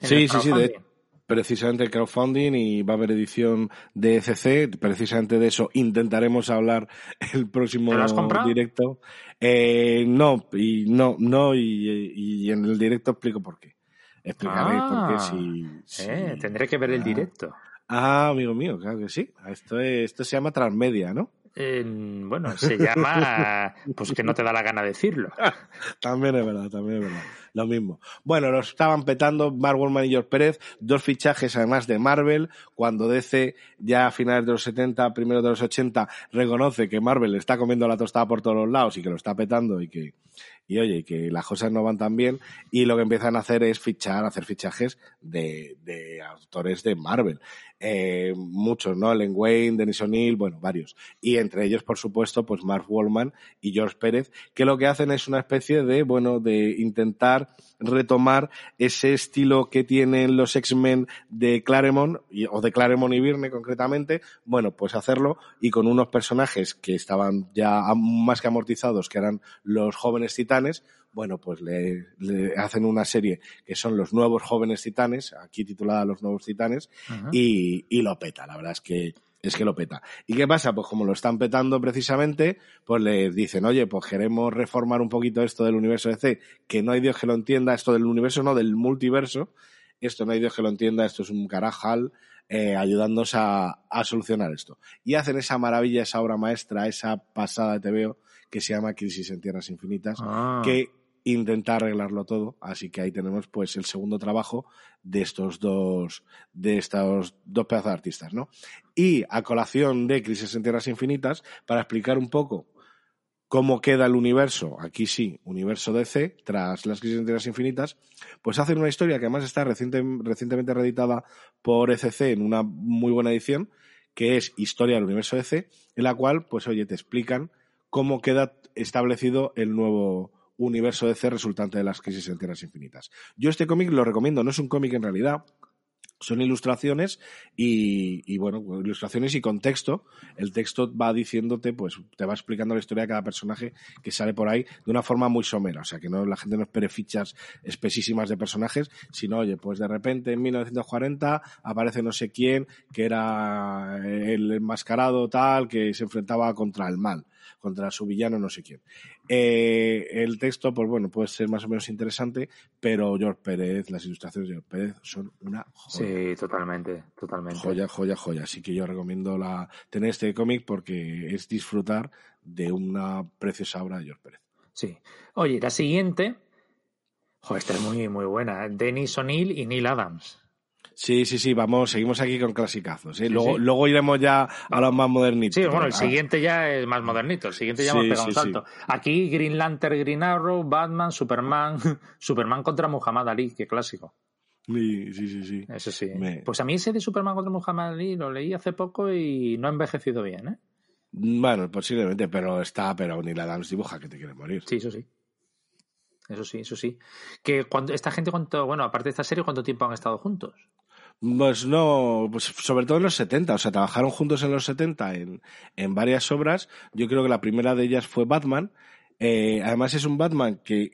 En Sí, sí, sí, de-. Precisamente el crowdfunding y va a haber edición de ECC. Precisamente de eso intentaremos hablar el próximo ¿Te lo has comprado? directo. Eh, no, y no, no, y, y en el directo explico por qué. Explicaré Ah, por qué si, si- Eh, tendré que ver el Ah. directo. Ah, amigo mío, claro que sí. Esto, es- esto se llama transmedia, ¿no? Eh, bueno, se llama, pues que no te da la gana decirlo. También es verdad, también es verdad. Lo mismo. Bueno, lo estaban petando Mark Wolfman y George Pérez, dos fichajes además de Marvel, cuando DC ya a finales de los 70, primeros de los 80, reconoce que Marvel está comiendo la tostada por todos los lados y que lo está petando y que, y oye, que las cosas no van tan bien, y lo que empiezan a hacer es fichar, hacer fichajes de, de autores de Marvel. Eh, muchos, ¿no? Len Wayne, Denis O'Neill, bueno, varios. Y entre ellos, por supuesto, pues Mark Wallman y George Pérez, que lo que hacen es una especie de, bueno, de intentar retomar ese estilo que tienen los X-Men de Claremont, y- o de Claremont y Byrne concretamente, bueno, pues hacerlo y con unos personajes que estaban ya más que amortizados, que eran los jóvenes titanes, titanes, bueno, pues le, hacen una serie que son los nuevos jóvenes titanes, aquí titulada Los nuevos titanes, y, y, lo peta. La verdad es que es que lo peta. ¿Y qué pasa? Pues como lo están petando precisamente, pues les dicen, oye, pues queremos reformar un poquito esto del universo DC, que no hay Dios que lo entienda, esto del universo, no, del multiverso, esto no hay Dios que lo entienda, esto es un carajal, eh, ayudándonos a, solucionar esto. Y hacen esa maravilla, esa obra maestra, esa pasada de TVO que se llama Crisis en Tierras Infinitas, ah. que intenta arreglarlo todo. Así que ahí tenemos pues el segundo trabajo de estos dos, de estos dos pedazos de artistas, ¿no? Y a colación de Crisis en Tierras Infinitas, para explicar un poco cómo queda el universo, aquí sí, universo DC, tras las crisis en tierras infinitas, pues hacen una historia que además está recientemente reeditada por ECC en una muy buena edición, que es Historia del universo DC, en la cual, pues oye, te explican cómo queda establecido el nuevo universo DC resultante de las crisis en tierras infinitas. Yo este cómic lo recomiendo, no es un cómic en realidad, son ilustraciones y, bueno, ilustraciones y contexto. El texto va diciéndote, pues te va explicando la historia de cada personaje que sale por ahí de una forma muy somera. O sea, que no la gente no espere fichas espesísimas de personajes, sino, oye, pues de repente en 1940 aparece no sé quién que era el enmascarado tal que se enfrentaba contra el mal contra su villano no sé quién. Eh, el texto, pues bueno, puede ser más o menos interesante, pero George Pérez, las ilustraciones de George Pérez son una joya. Sí, totalmente, totalmente. Joya, joya, joya. Así que yo recomiendo la, tener este cómic porque es disfrutar de una preciosa obra de George Pérez. Sí. Oye, la siguiente, joder, esta es muy, muy buena. Dennis O'Neill y Neil Adams. Sí, sí, sí, vamos, seguimos aquí con clasicazos. ¿eh? luego, luego iremos ya a los más modernitos. Sí, bueno, el siguiente ya es más modernito, el siguiente ya hemos pegado un salto. Aquí Green Lantern, Green Arrow, Batman, Superman, Superman contra Muhammad Ali, qué clásico. Sí, sí, sí. sí. Eso sí. Pues a mí ese de Superman contra Muhammad Ali lo leí hace poco y no ha envejecido bien, ¿eh? Bueno, posiblemente, pero está, pero ni la Adams dibuja que te quiere morir. Sí, eso sí. Eso sí, eso sí. Que cuando esta gente, cuánto, bueno, aparte de esta serie, ¿cuánto tiempo han estado juntos? Pues no, pues sobre todo en los 70, o sea, trabajaron juntos en los 70 en, en varias obras. Yo creo que la primera de ellas fue Batman. Eh, además es un Batman que,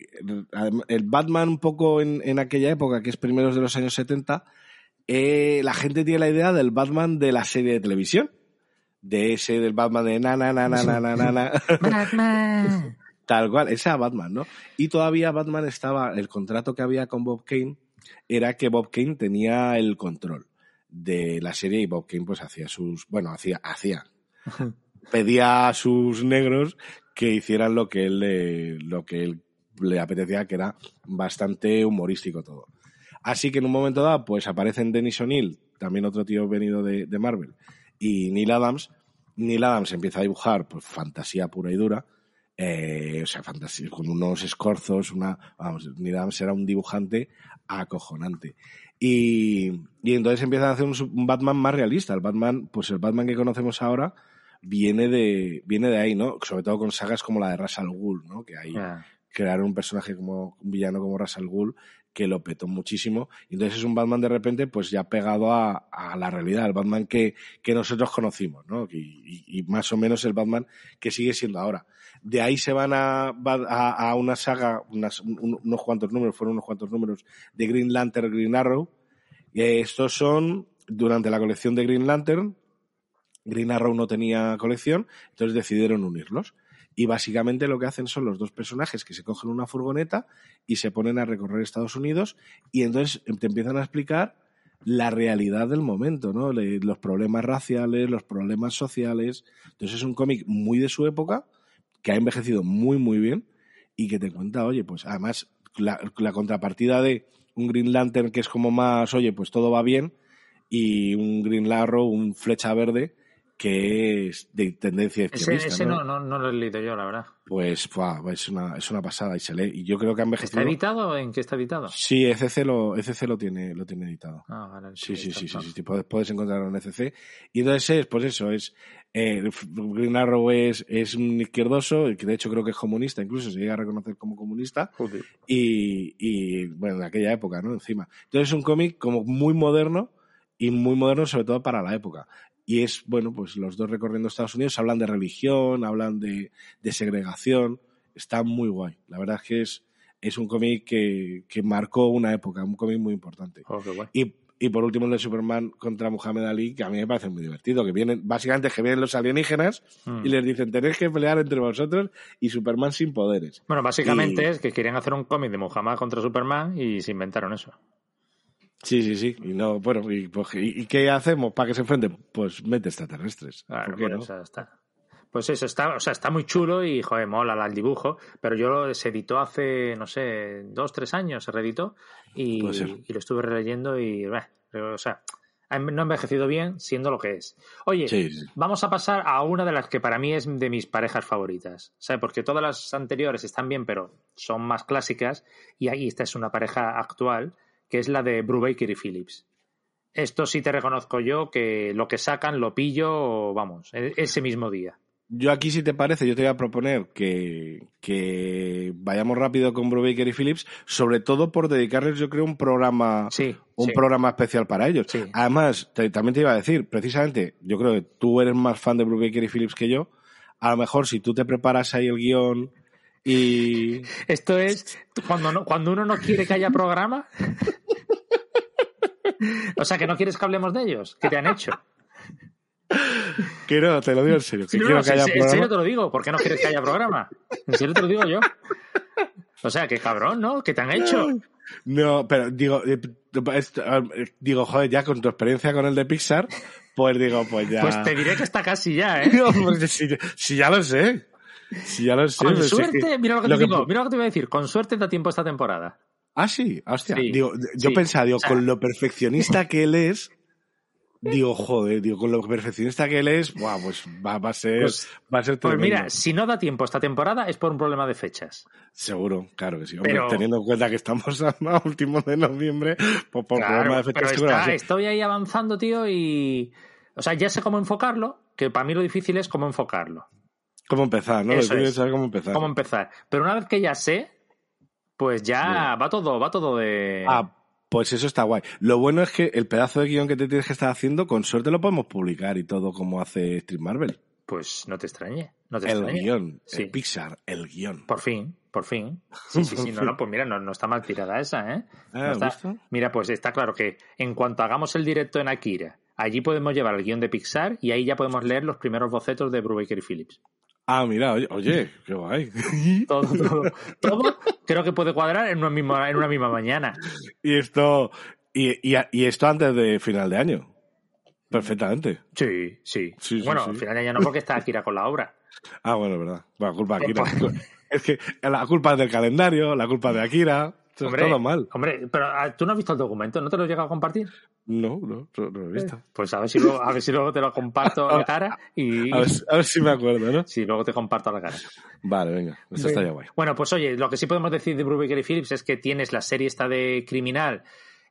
el Batman un poco en, en aquella época, que es primeros de los años 70, eh, la gente tiene la idea del Batman de la serie de televisión. De ese, del Batman de na, na, na, na, na, na, na. Batman. Tal cual, ese era Batman, ¿no? Y todavía Batman estaba, el contrato que había con Bob Kane era que Bob Kane tenía el control de la serie y Bob Kane pues hacía sus, bueno, hacía, hacía, pedía a sus negros que hicieran lo que él le, lo que él le apetecía, que era bastante humorístico todo. Así que en un momento dado, pues aparecen Dennis O'Neill, también otro tío venido de, de, Marvel, y Neil Adams. Neil Adams empieza a dibujar pues fantasía pura y dura, eh, o sea, fantasía, con unos escorzos, una, vamos, Neil Adams era un dibujante acojonante. Y, y entonces empiezan a hacer un, Batman más realista. El Batman, pues el Batman que conocemos ahora viene de, viene de ahí, ¿no? Sobre todo con sagas como la de Ras al Ghul, ¿no? Que ahí crearon un personaje como, un villano como Ras al Ghul que lo petó muchísimo. Entonces es un Batman de repente, pues ya pegado a, a la realidad, el Batman que, que nosotros conocimos, ¿no? Y, y, más o menos el Batman que sigue siendo ahora. De ahí se van a, a, una saga, unos cuantos números, fueron unos cuantos números de Green Lantern, Green Arrow. Y estos son durante la colección de Green Lantern. Green Arrow no tenía colección, entonces decidieron unirlos. Y básicamente lo que hacen son los dos personajes que se cogen una furgoneta y se ponen a recorrer Estados Unidos y entonces te empiezan a explicar la realidad del momento, ¿no? Los problemas raciales, los problemas sociales. Entonces es un cómic muy de su época, que ha envejecido muy, muy bien y que te cuenta, oye, pues además la, contrapartida de un Green Lantern que es como más, oye, pues todo va bien y un Green Arrow, un flecha verde que es de tendencia extremista. Ese, ¿no? No, no, lo he leído yo, la verdad. Pues es, una, es una pasada y se lee. Y yo creo que ha envejecido. ¿Está editado o en qué está editado? Sí, ECC lo, ECC lo, tiene, lo tiene editado. Ah, vale. Sí, sí, sí, sí, sí, puedes, puedes encontrarlo en ECC. Y entonces es, pues eso, es. Eh, Green Arrow es, es un izquierdoso, que de hecho creo que es comunista, incluso se llega a reconocer como comunista. Y, y, bueno, en aquella época, ¿no? Encima. Entonces es un cómic como muy moderno y muy moderno sobre todo para la época. Y es, bueno, pues los dos recorriendo Estados Unidos hablan de religión, hablan de, de segregación está muy guay. La verdad es que es, es un cómic que, que marcó una época, un cómic muy importante. Oh. Y, y por último el de Superman contra Muhammad Ali, que a mí me parece muy divertido, que vienen, básicamente es que vienen los alienígenas Mm. y les dicen tenéis que pelear entre vosotros y Superman sin poderes. Bueno, básicamente Y- es que querían hacer un cómic de Muhammad contra Superman y se inventaron eso. Sí, sí, sí. Y no, bueno, ¿y, pues, ¿y- y qué hacemos para que se enfrenten? Pues mete extraterrestres. Claro, ¿Por qué pues, no? está. Pues eso, está, o sea, está muy chulo y, joder, mola la- el dibujo, pero yo lo, se editó hace, no sé, dos, tres años, se reeditó y, y lo estuve releyendo y, bah, o sea, ha- no ha envejecido bien siendo lo que es. Oye, Sí, sí. vamos a pasar a una de las que para mí es de mis parejas favoritas, ¿sabes? Porque todas las anteriores están bien, pero son más clásicas y ahí esta es una pareja actual, que es la de Brubaker y Phillips. Esto sí te reconozco yo que lo que sacan lo pillo, vamos, e- ese mismo día. Yo aquí, si te parece, yo te voy a proponer que, que vayamos rápido con Brubaker y Phillips, sobre todo por dedicarles, yo creo, un programa, Sí. un sí. programa especial para ellos. Sí. Además, te- también te iba a decir, precisamente, yo creo que tú eres más fan de Brubaker y Phillips que yo. A lo mejor si tú te preparas ahí el guion y Esto es cuando, no, cuando uno no quiere que haya programa. O sea, que no quieres que hablemos de ellos. ¿Qué te han hecho? que no, te lo digo en serio, que no, quiero no, que en serio te lo digo. ¿Por qué no quieres que haya programa? En serio te lo digo yo. O sea, qué cabrón, ¿no? ¿Qué te han hecho? No, pero digo, eh, digo, joder, ya con tu experiencia con el de Pixar, pues digo, pues ya. Pues te diré que está casi ya, ¿eh? No, pues si, si ya lo sé. Si ya lo sé. Con pues es que- suerte, mira lo que lo te que digo, mira lo que te voy a decir. Con suerte da tiempo esta temporada. Ah, sí, hostia. Sí, digo, yo sí. pensaba, digo, O sea- con lo perfeccionista que él es, digo, joder, digo, con lo perfeccionista que él es, buah, pues va, va a ser, Pues- va a ser Pues tremendo. mira, si no da tiempo esta temporada es por un problema de fechas. Seguro, claro que sí. Hombre, Pero- teniendo en cuenta que estamos a, a últimos de noviembre, pues por Claro, problema de fechas pero está- estoy ahí avanzando, tío, y... O sea, ya sé cómo enfocarlo, que para mí lo difícil es cómo enfocarlo, ¿Cómo empezar, no? Eso es. saber cómo empezar. cómo empezar. Pero una vez que ya sé, pues ya va todo, va todo de... Ah, pues eso está guay. Lo bueno es que el pedazo de guion que te tienes que estar haciendo, con suerte lo podemos publicar y todo como hace Street Marvel. Pues no te extrañe, no te El extrañe. guion, Sí. el Pixar, el guion. Por fin, por fin. Sí, sí, sí, no, no, pues mira, no, no está mal tirada esa, ¿eh? No Ah, está- ¿visto? Mira, pues está claro que en cuanto hagamos el directo en Akira, allí podemos llevar el guion de Pixar y ahí ya podemos leer los primeros bocetos de Brubaker y Phillips. Ah, mira, oye, oye qué guay. Todo, todo, todo creo que puede cuadrar en una misma, en una misma mañana. y esto, y, y, y esto antes de final de año. Perfectamente. Sí, sí. Bueno, sí. final ya no porque está Akira con la obra. Ah, bueno, verdad. Bueno, culpa de Akira. Pues- es que la culpa es del calendario, la culpa de Akira. Esto es Hombre, todo mal. Hombre, pero ah, tú no has visto el documento, ¿no te lo he llegado a compartir? No, no, no, no lo he visto. Pues a ver si luego, a ver si luego te lo comparto a la cara y A ver, si- a ver si me acuerdo, ¿no? sí, luego te comparto a la cara. Vale, venga. Esto está ya guay. Bueno, pues oye, lo que sí podemos decir de Brubaker y Phillips es que tienes la serie esta de Criminal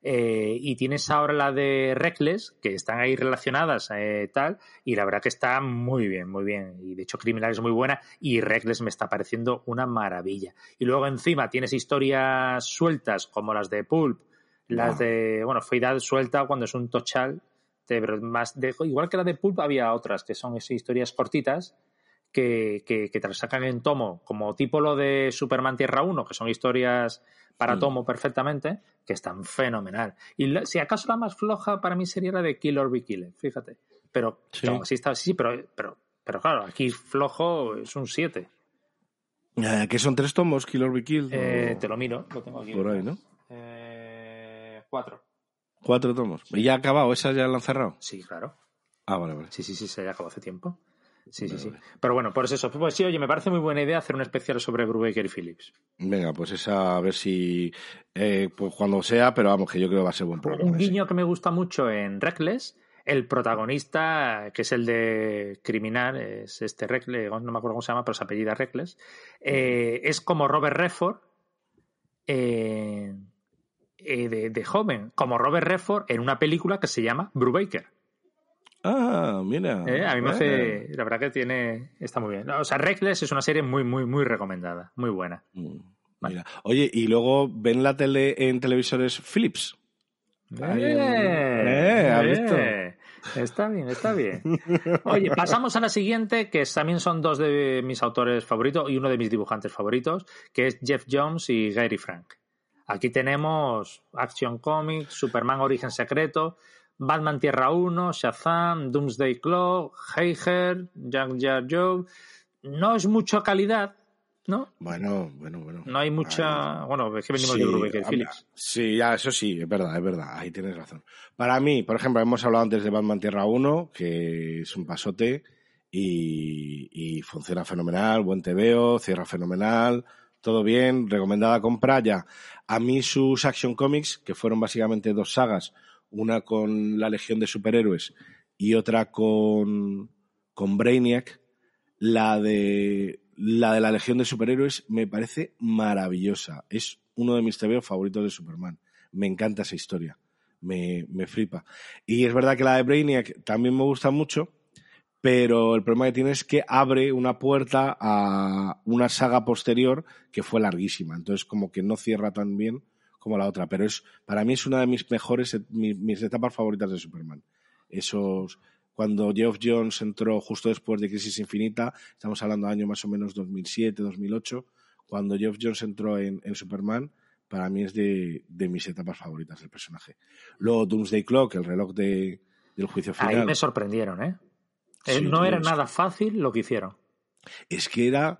eh, y tienes ahora la de Reckless, que están ahí relacionadas, eh, tal, y la verdad que está muy bien, muy bien. Y de hecho Criminal es muy buena y Reckless me está pareciendo una maravilla. Y luego encima tienes historias sueltas como las de Pulp, las de, bueno, Feidad suelta cuando es un tochal, de- más de, igual que la de Pulp había otras que son esas historias cortitas que, que, que te sacan en tomo, como tipo lo de Superman Tierra 1, que son historias para tomo perfectamente, que están fenomenal. Y la- si acaso la más floja para mí sería la de Kill or Be Killed, fíjate. Pero Sí. no, sí, está, sí, pero, pero, pero claro, aquí flojo es un 7. Eh, ¿Qué son tres tomos? Kill or Be Killed? Eh, te lo miro, lo tengo aquí. Por ahí, ¿no? Eh, cuatro. Cuatro tomos. ¿Y ya ha acabado? ¿Esas ya la han cerrado? Sí, claro. Ah, vale, vale. Sí, sí, sí, se ya acabó hace tiempo. Sí, sí, sí. Pero bueno, por eso. Pues sí, oye, me parece muy buena idea hacer un especial sobre Brubaker y Phillips. Venga, pues esa a ver si eh, pues cuando sea, pero vamos, que yo creo que va a ser buen programa. Un ese. guiño que me gusta mucho en Reckless, el protagonista, que es el de Criminal, es este Reckless, no me acuerdo cómo se llama, pero se apellida Reckless, eh, es como Robert Redford eh, de, de joven, como Robert Redford en una película que se llama Brubaker. Ah, mira. Eh, a mí me hace, la verdad que tiene, está muy bien. O sea, Reckless es una serie muy, muy, muy recomendada, muy buena. Mm, Vale. Mira. Oye, y luego ven la tele en televisores Philips. Eh, ¿has visto? Está bien, está bien. Oye, pasamos a la siguiente, que también son dos de mis autores favoritos y uno de mis dibujantes favoritos, que es Jeff Jones y Gary Frank. Aquí tenemos Action Comics, Superman Origen Secreto, Batman Tierra 1, Shazam, Doomsday Clock, Heiger, Jack Jar Joe. No es mucha calidad, ¿no? Bueno, bueno, bueno. No hay mucha. Bueno, es que venimos de Brubaker Phillips. Sí, ya, eso sí, es verdad, es verdad. Ahí tienes razón. Para mí, por ejemplo, hemos hablado antes de Batman Tierra 1, que es un pasote y, y funciona fenomenal, buen tebeo, cierra fenomenal, todo bien, recomendada compra ya. A mí sus Action Comics, que fueron básicamente dos sagas, una con la Legión de Superhéroes y otra con, con Brainiac, la de la de la Legión de Superhéroes me parece maravillosa. Es uno de mis tebeos favoritos de Superman. Me encanta esa historia. Me, me flipa. Y es verdad que la de Brainiac también me gusta mucho, pero el problema que tiene es que abre una puerta a una saga posterior que fue larguísima. Entonces, como que no cierra tan bien como la otra. Pero es, para mí es una de mis mejores, mis, mis etapas favoritas de Superman. Esos, cuando Geoff Jones entró justo después de Crisis Infinita, estamos hablando de año más o menos 2007, 2008, cuando Geoff Jones entró en, Superman, para mí es de, mis etapas favoritas del personaje. Luego Doomsday Clock, el reloj de, del juicio final. Ahí me sorprendieron, ¿eh? eh no era nada fácil lo que hicieron. Es que era,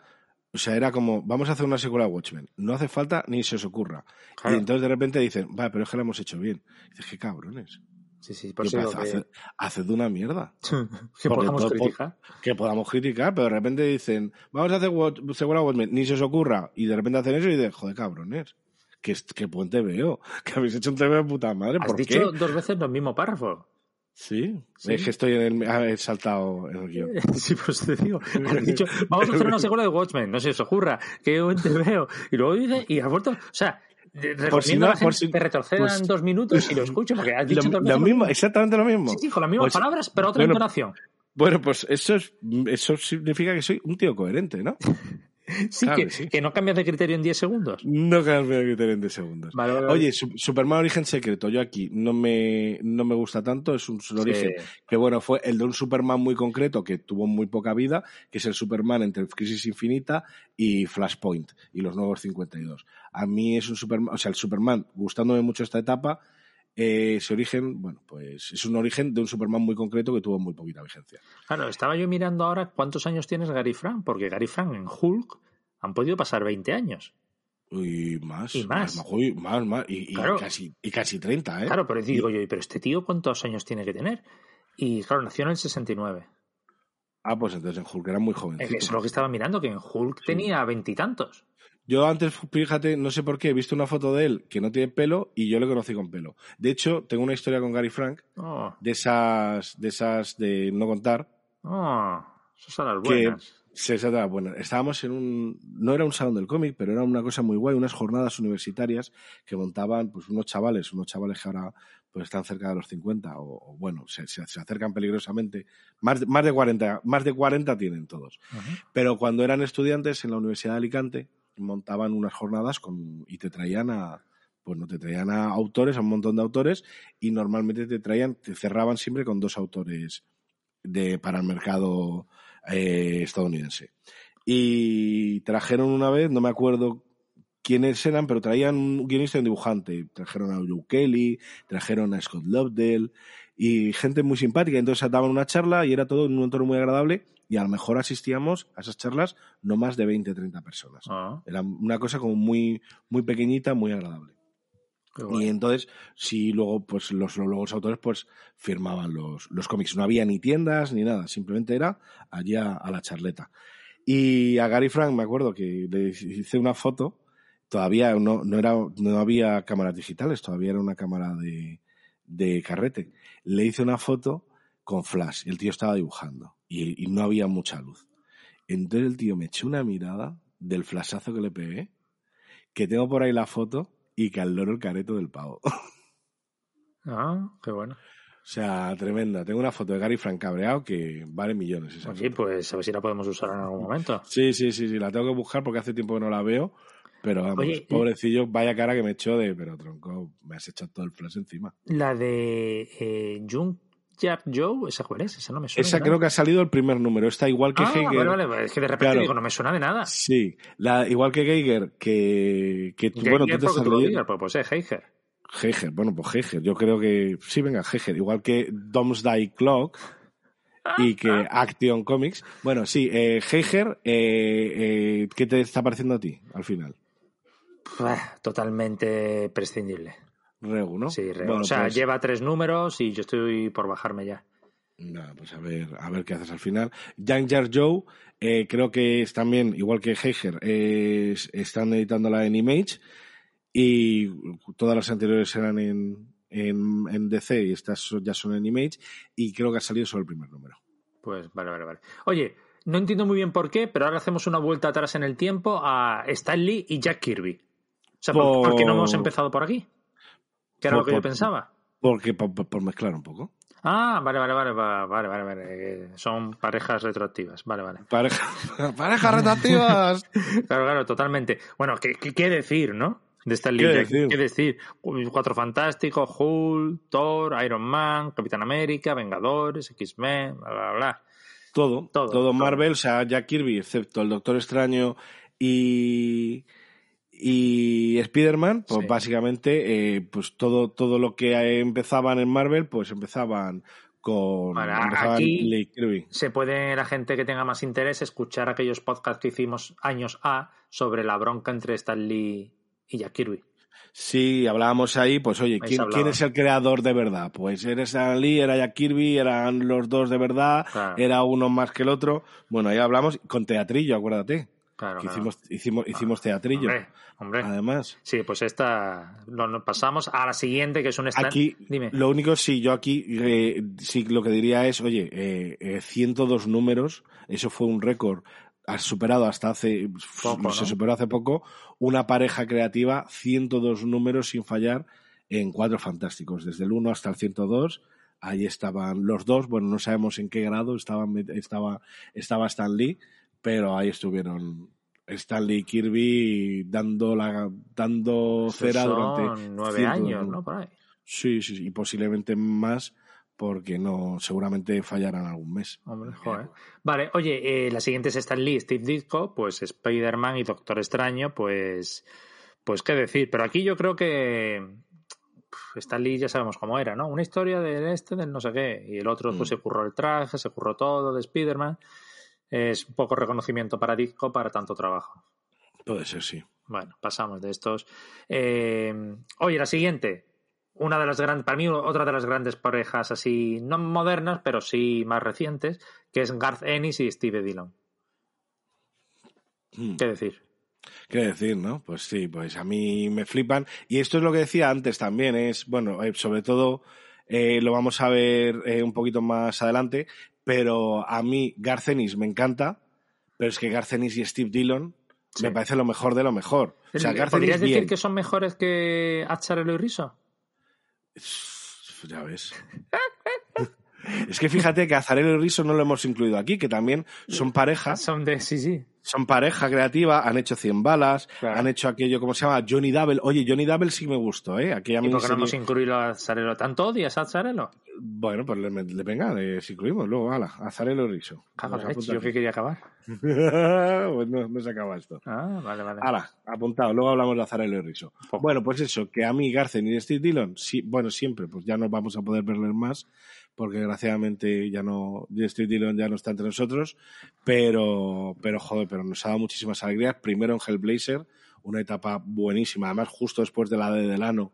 o sea, era como, vamos a hacer una secuela de Watchmen. No hace falta ni se os ocurra. Y entonces de repente dicen, vale, pero es que lo hemos hecho bien. Y dices, qué cabrones. Sí, sí, por eso haced, una mierda. que podamos criticar. Que podamos criticar, pero de repente dicen, vamos a hacer segura Watchmen, ni se os ocurra, y de repente hacen eso y dicen, joder, cabrones, que, que buen veo, que habéis hecho un TV de puta madre. ¿Has dicho dos veces los mismo párrafo. ¿Sí? es que estoy en el, he saltado en el guion. Sí, pues te digo. Has dicho, vamos a hacer una secuela de Watchmen, no se os ocurra, que buen veo. Y luego dice, y has vuelto, o sea, por si no, por si, te retrocedan pues dos minutos y lo escucho, porque has dicho lo, lo mismo, exactamente lo mismo. Sí, sí, con las mismas pues, palabras, pero otra entonación. Bueno, pues eso, es, eso significa que soy un tío coherente, ¿no? Sí, que, que, no cambias de criterio en 10 segundos. No cambias de criterio en 10 segundos. Oye, Superman Origen Secreto, yo aquí no me, no me gusta tanto, es un, origen que bueno, fue el de un Superman muy concreto que tuvo muy poca vida, que es el Superman entre Crisis Infinita y Flashpoint y los nuevos 52. A mí es un Superman, o sea, el Superman, gustándome mucho esta etapa, eh, ese origen, bueno, pues es un origen de un Superman muy concreto que tuvo muy poquita vigencia. Claro, estaba yo mirando ahora cuántos años tienes Gary Frank, porque Gary Frank en Hulk han podido pasar 20 años. Y más. Y más. Más, más, Y, casi, y casi 30, ¿eh? Claro, pero digo yo, pero este tío cuántos años tiene que tener? Y claro, nació en el 69. Ah, pues entonces en Hulk era muy joven. Eso es lo que estaba mirando, que en Hulk tenía veintitantos. Yo antes, fíjate, no sé por qué, he visto una foto de él que no tiene pelo y yo le conocí con pelo. De hecho, tengo una historia con Gary Frank oh. de esas, de esas de no contar. Oh, esas son las buenas. Sí, esas las buenas. Estábamos en un, no era un salón del cómic, pero era una cosa muy guay, unas jornadas universitarias que montaban pues unos chavales, unos chavales que ahora pues están cerca de los 50 o, bueno, se, se, acercan peligrosamente. Más de, más de 40, más de 40 tienen todos. Pero cuando eran estudiantes en la Universidad de Alicante, montaban unas jornadas con, y te traían a, pues no te traían a autores, a un montón de autores, y normalmente te traían, te cerraban siempre con dos autores de, para el mercado eh, estadounidense. Y trajeron una vez, no me acuerdo quiénes eran, pero traían un guionista y un dibujante. Trajeron a Joe Kelly, trajeron a Scott Lovedale y gente muy simpática. Entonces daban una charla y era todo en un entorno muy agradable y a lo mejor asistíamos a esas charlas no más de 20, 30 personas. Ah. Era una cosa como muy, muy pequeñita, muy agradable. Y entonces, si luego, pues los, los autores pues firmaban los, los cómics. No había ni tiendas ni nada, simplemente era allá a la charleta. Y a Gary Frank me acuerdo que le hice una foto, todavía no, no, era, no había cámaras digitales, todavía era una cámara de, de carrete. Le hice una foto con flash y el tío estaba dibujando y, no había mucha luz. Entonces el tío me echó una mirada del flashazo que le pegué, que tengo por ahí la foto y que al loro el careto del pavo. Ah, qué bueno. O sea, tremenda. Tengo una foto de Gary Frank cabreado que vale millones. Esa pues sí, pues a ver si la podemos usar en algún momento. Sí, sí, sí, sí. La tengo que buscar porque hace tiempo que no la veo. Pero vamos, Oye, pobrecillo, vaya cara que me echó de, pero tronco, me has echado todo el flash encima. La de eh, Junkyard Joe, ¿esa cuál es? Esa no me suena. Esa creo que ha salido el primer número. Está igual que Ah, Heiger. vale, vale, es que de repente Claro. digo, no me suena de nada. Sí, la, igual que Geiger, que, que tú- ¿Qué- bueno, tú te tú lo leyendo- digas? Pues, pues es Heiger. Heiger, bueno, pues Heiger, yo creo que sí, venga, Heiger, igual que Domesday Clock y que Action Comics. Bueno, sí, eh, Heiger, eh, eh, ¿qué te está pareciendo a ti al final? Totalmente prescindible. Regu, ¿no? Sí, re- Bueno, o sea, pues- lleva tres números y yo estoy por bajarme ya. Nada, pues a ver, a ver qué haces al final. Young Jar Joe, eh, creo que es también, igual que Heiger, eh, es- están editándola en Image y todas las anteriores eran en, en, en DC y estas ya son en Image y creo que ha salido solo el primer número. Pues vale, vale, vale. Oye, no entiendo muy bien por qué, pero ahora hacemos una vuelta atrás en el tiempo a Stan Lee y Jack Kirby. O sea, ¿por, Por- por qué no hemos empezado por aquí? Que era Por- lo que yo pensaba. Porque por, mezclar un poco. Ah, vale, vale, vale, va- vale, vale, vale. Son parejas retroactivas. Vale, vale. Pareja, parejas rotativas. Claro, claro, totalmente. Bueno, ¿qué, qué, qué decir, no? De Lee. ¿Qué decir? ¿Qué decir? Cuatro Fantásticos, Hulk, Thor, Iron Man, Capitán América, Vengadores, X-Men, bla, bla, bla. Todo, Todo, todo, todo. Marvel, o sea, Jack Kirby, excepto el Doctor Extraño y, y Spider-Man, pues Sí. básicamente, eh, pues todo, todo lo que empezaban en Marvel, pues empezaban con aquí- Lee Kirby. Se puede, la gente que tenga más interés, escuchar aquellos podcasts que hicimos años A sobre la bronca entre Stan Lee y Jack Kirby. Sí, hablábamos ahí, pues oye, ¿quién, es el creador de verdad? Pues eres Stan Lee, era Jack Kirby, eran los dos de verdad, Claro. era uno más que el otro. Bueno, ahí hablamos con teatrillo, acuérdate. Claro, que claro. hicimos, hicimos, hicimos teatrillo. Hombre, hombre. Además. Sí, pues esta lo, lo pasamos a la siguiente, que es un Stan... Aquí, Dime. lo único, sí, yo aquí, eh, sí, lo que diría es, oye, eh, eh, 102 números, eso fue un récord, has superado hasta hace, Poco, se ¿no? superó hace poco, una pareja creativa, 102 números sin fallar en cuatro fantásticos, desde el 1 hasta el 102, ahí estaban los dos, bueno, no sabemos en qué grado estaban, estaba, estaba Stan Lee, pero ahí estuvieron Stan Lee y Kirby dando la, dando cera durante nueve 102 años. ¿no? Por ahí. Sí, sí, sí, y posiblemente más porque no, seguramente fallarán algún mes. Hombre, joder. Vale, oye, eh, la siguiente es Stan Lee, Steve Ditko, pues Spider-Man y Doctor Extraño, pues, pues qué decir. Pero aquí yo creo que Stan Lee ya sabemos cómo era, ¿no? Una historia del este, del no sé qué. Y el otro, pues Mm. se curró el traje, se curró todo de Spider-Man. Es un poco reconocimiento para Ditko para tanto trabajo. Puede ser, sí. Bueno, pasamos de estos. Eh, oye, la siguiente. Una de las grandes, para mí, otra de las grandes parejas así, no modernas, pero sí más recientes, que es Garth Ennis y Steve Dillon. Mm. ¿Qué decir? ¿Qué decir, no? Pues sí, pues a mí me flipan. Y esto es lo que decía antes también, es, bueno, eh, sobre todo eh, lo vamos a ver eh, un poquito más adelante, pero a mí Garcenis me encanta, pero es que Garcenis y Steve Dillon Sí. me parece lo mejor de lo mejor. O sea, ¿Podrías decir bien. que son mejores que Acharelo y Riso? Ya ves. es que fíjate que Azarelo y Riso no lo hemos incluido aquí, que también son pareja, Son de, sí, sí. Son pareja creativa, han hecho 100 balas, Claro. han hecho aquello, ¿cómo se llama? Johnny Double. Oye, Johnny Double sí me gustó, ¿eh? Aquella ¿Y por qué no hemos incluido a Acharelo? ¿Tanto odias a Acharelo? Bueno, pues le, le venga, les incluimos luego, ala, Azarelo y Riso. Yo que aquí. quería acabar. pues no, no se acaba esto. Ah, vale, vale. Ahora, apuntado, luego hablamos de Azarelo y Riso. Bueno, pues eso, que a mí Garcen y Steve Dillon, sí, bueno, siempre, pues ya no vamos a poder verles más, porque desgraciadamente ya no, Steve Dillon ya no está entre nosotros, pero, pero joder, pero nos ha dado muchísimas alegrías. Primero en Hellblazer, una etapa buenísima, además justo después de la de Delano,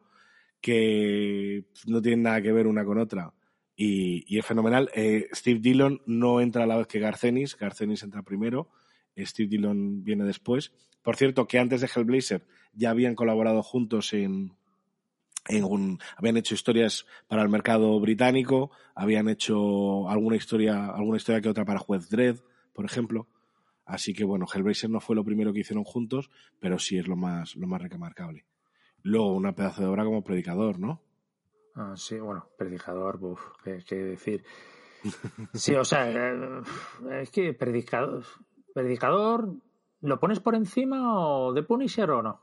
que no tiene nada que ver una con otra. Y, y es fenomenal. Eh, Steve Dillon no entra a la vez que Garcenis, Garcenis entra primero, Steve Dillon viene después. Por cierto, que antes de Hellblazer ya habían colaborado juntos en, habían hecho historias para el mercado británico, habían hecho alguna historia, alguna historia que otra para Juez Dredd, por ejemplo. Así que bueno, Hellblazer no fue lo primero que hicieron juntos, pero sí es lo más, lo más remarcable. Luego, una pedazo de obra como predicador, ¿no? Ah, sí, bueno, predicador, buf, qué, qué decir. Sí, o sea, eh, es que predicador, predicador ¿Lo pones por encima o de Punisher o no?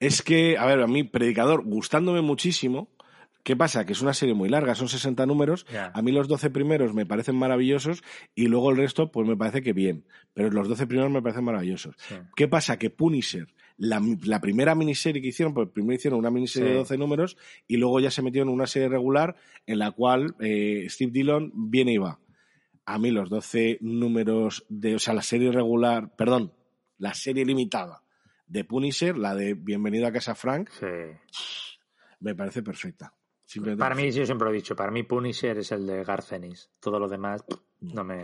Es que, a ver, a mí, Predicador, gustándome muchísimo, ¿Qué pasa? Que es una serie muy larga, son 60 números. A mí los 12 primeros me parecen maravillosos y luego el resto, pues me parece que bien. Pero los 12 primeros me parecen maravillosos. ¿Qué pasa? Que Punisher, la, primera miniserie que hicieron, pues primero hicieron una miniserie de 12 números y luego ya se metieron en una serie regular en la cual eh, Steve Dillon viene y va. A mí los 12 números de, o sea, la serie regular, perdón, la serie limitada de Punisher, la de Bienvenido a Casa Frank, me parece perfecta. Para mí, yo siempre lo he dicho, para mí Punisher es el de Garcenis. Todo lo demás no me...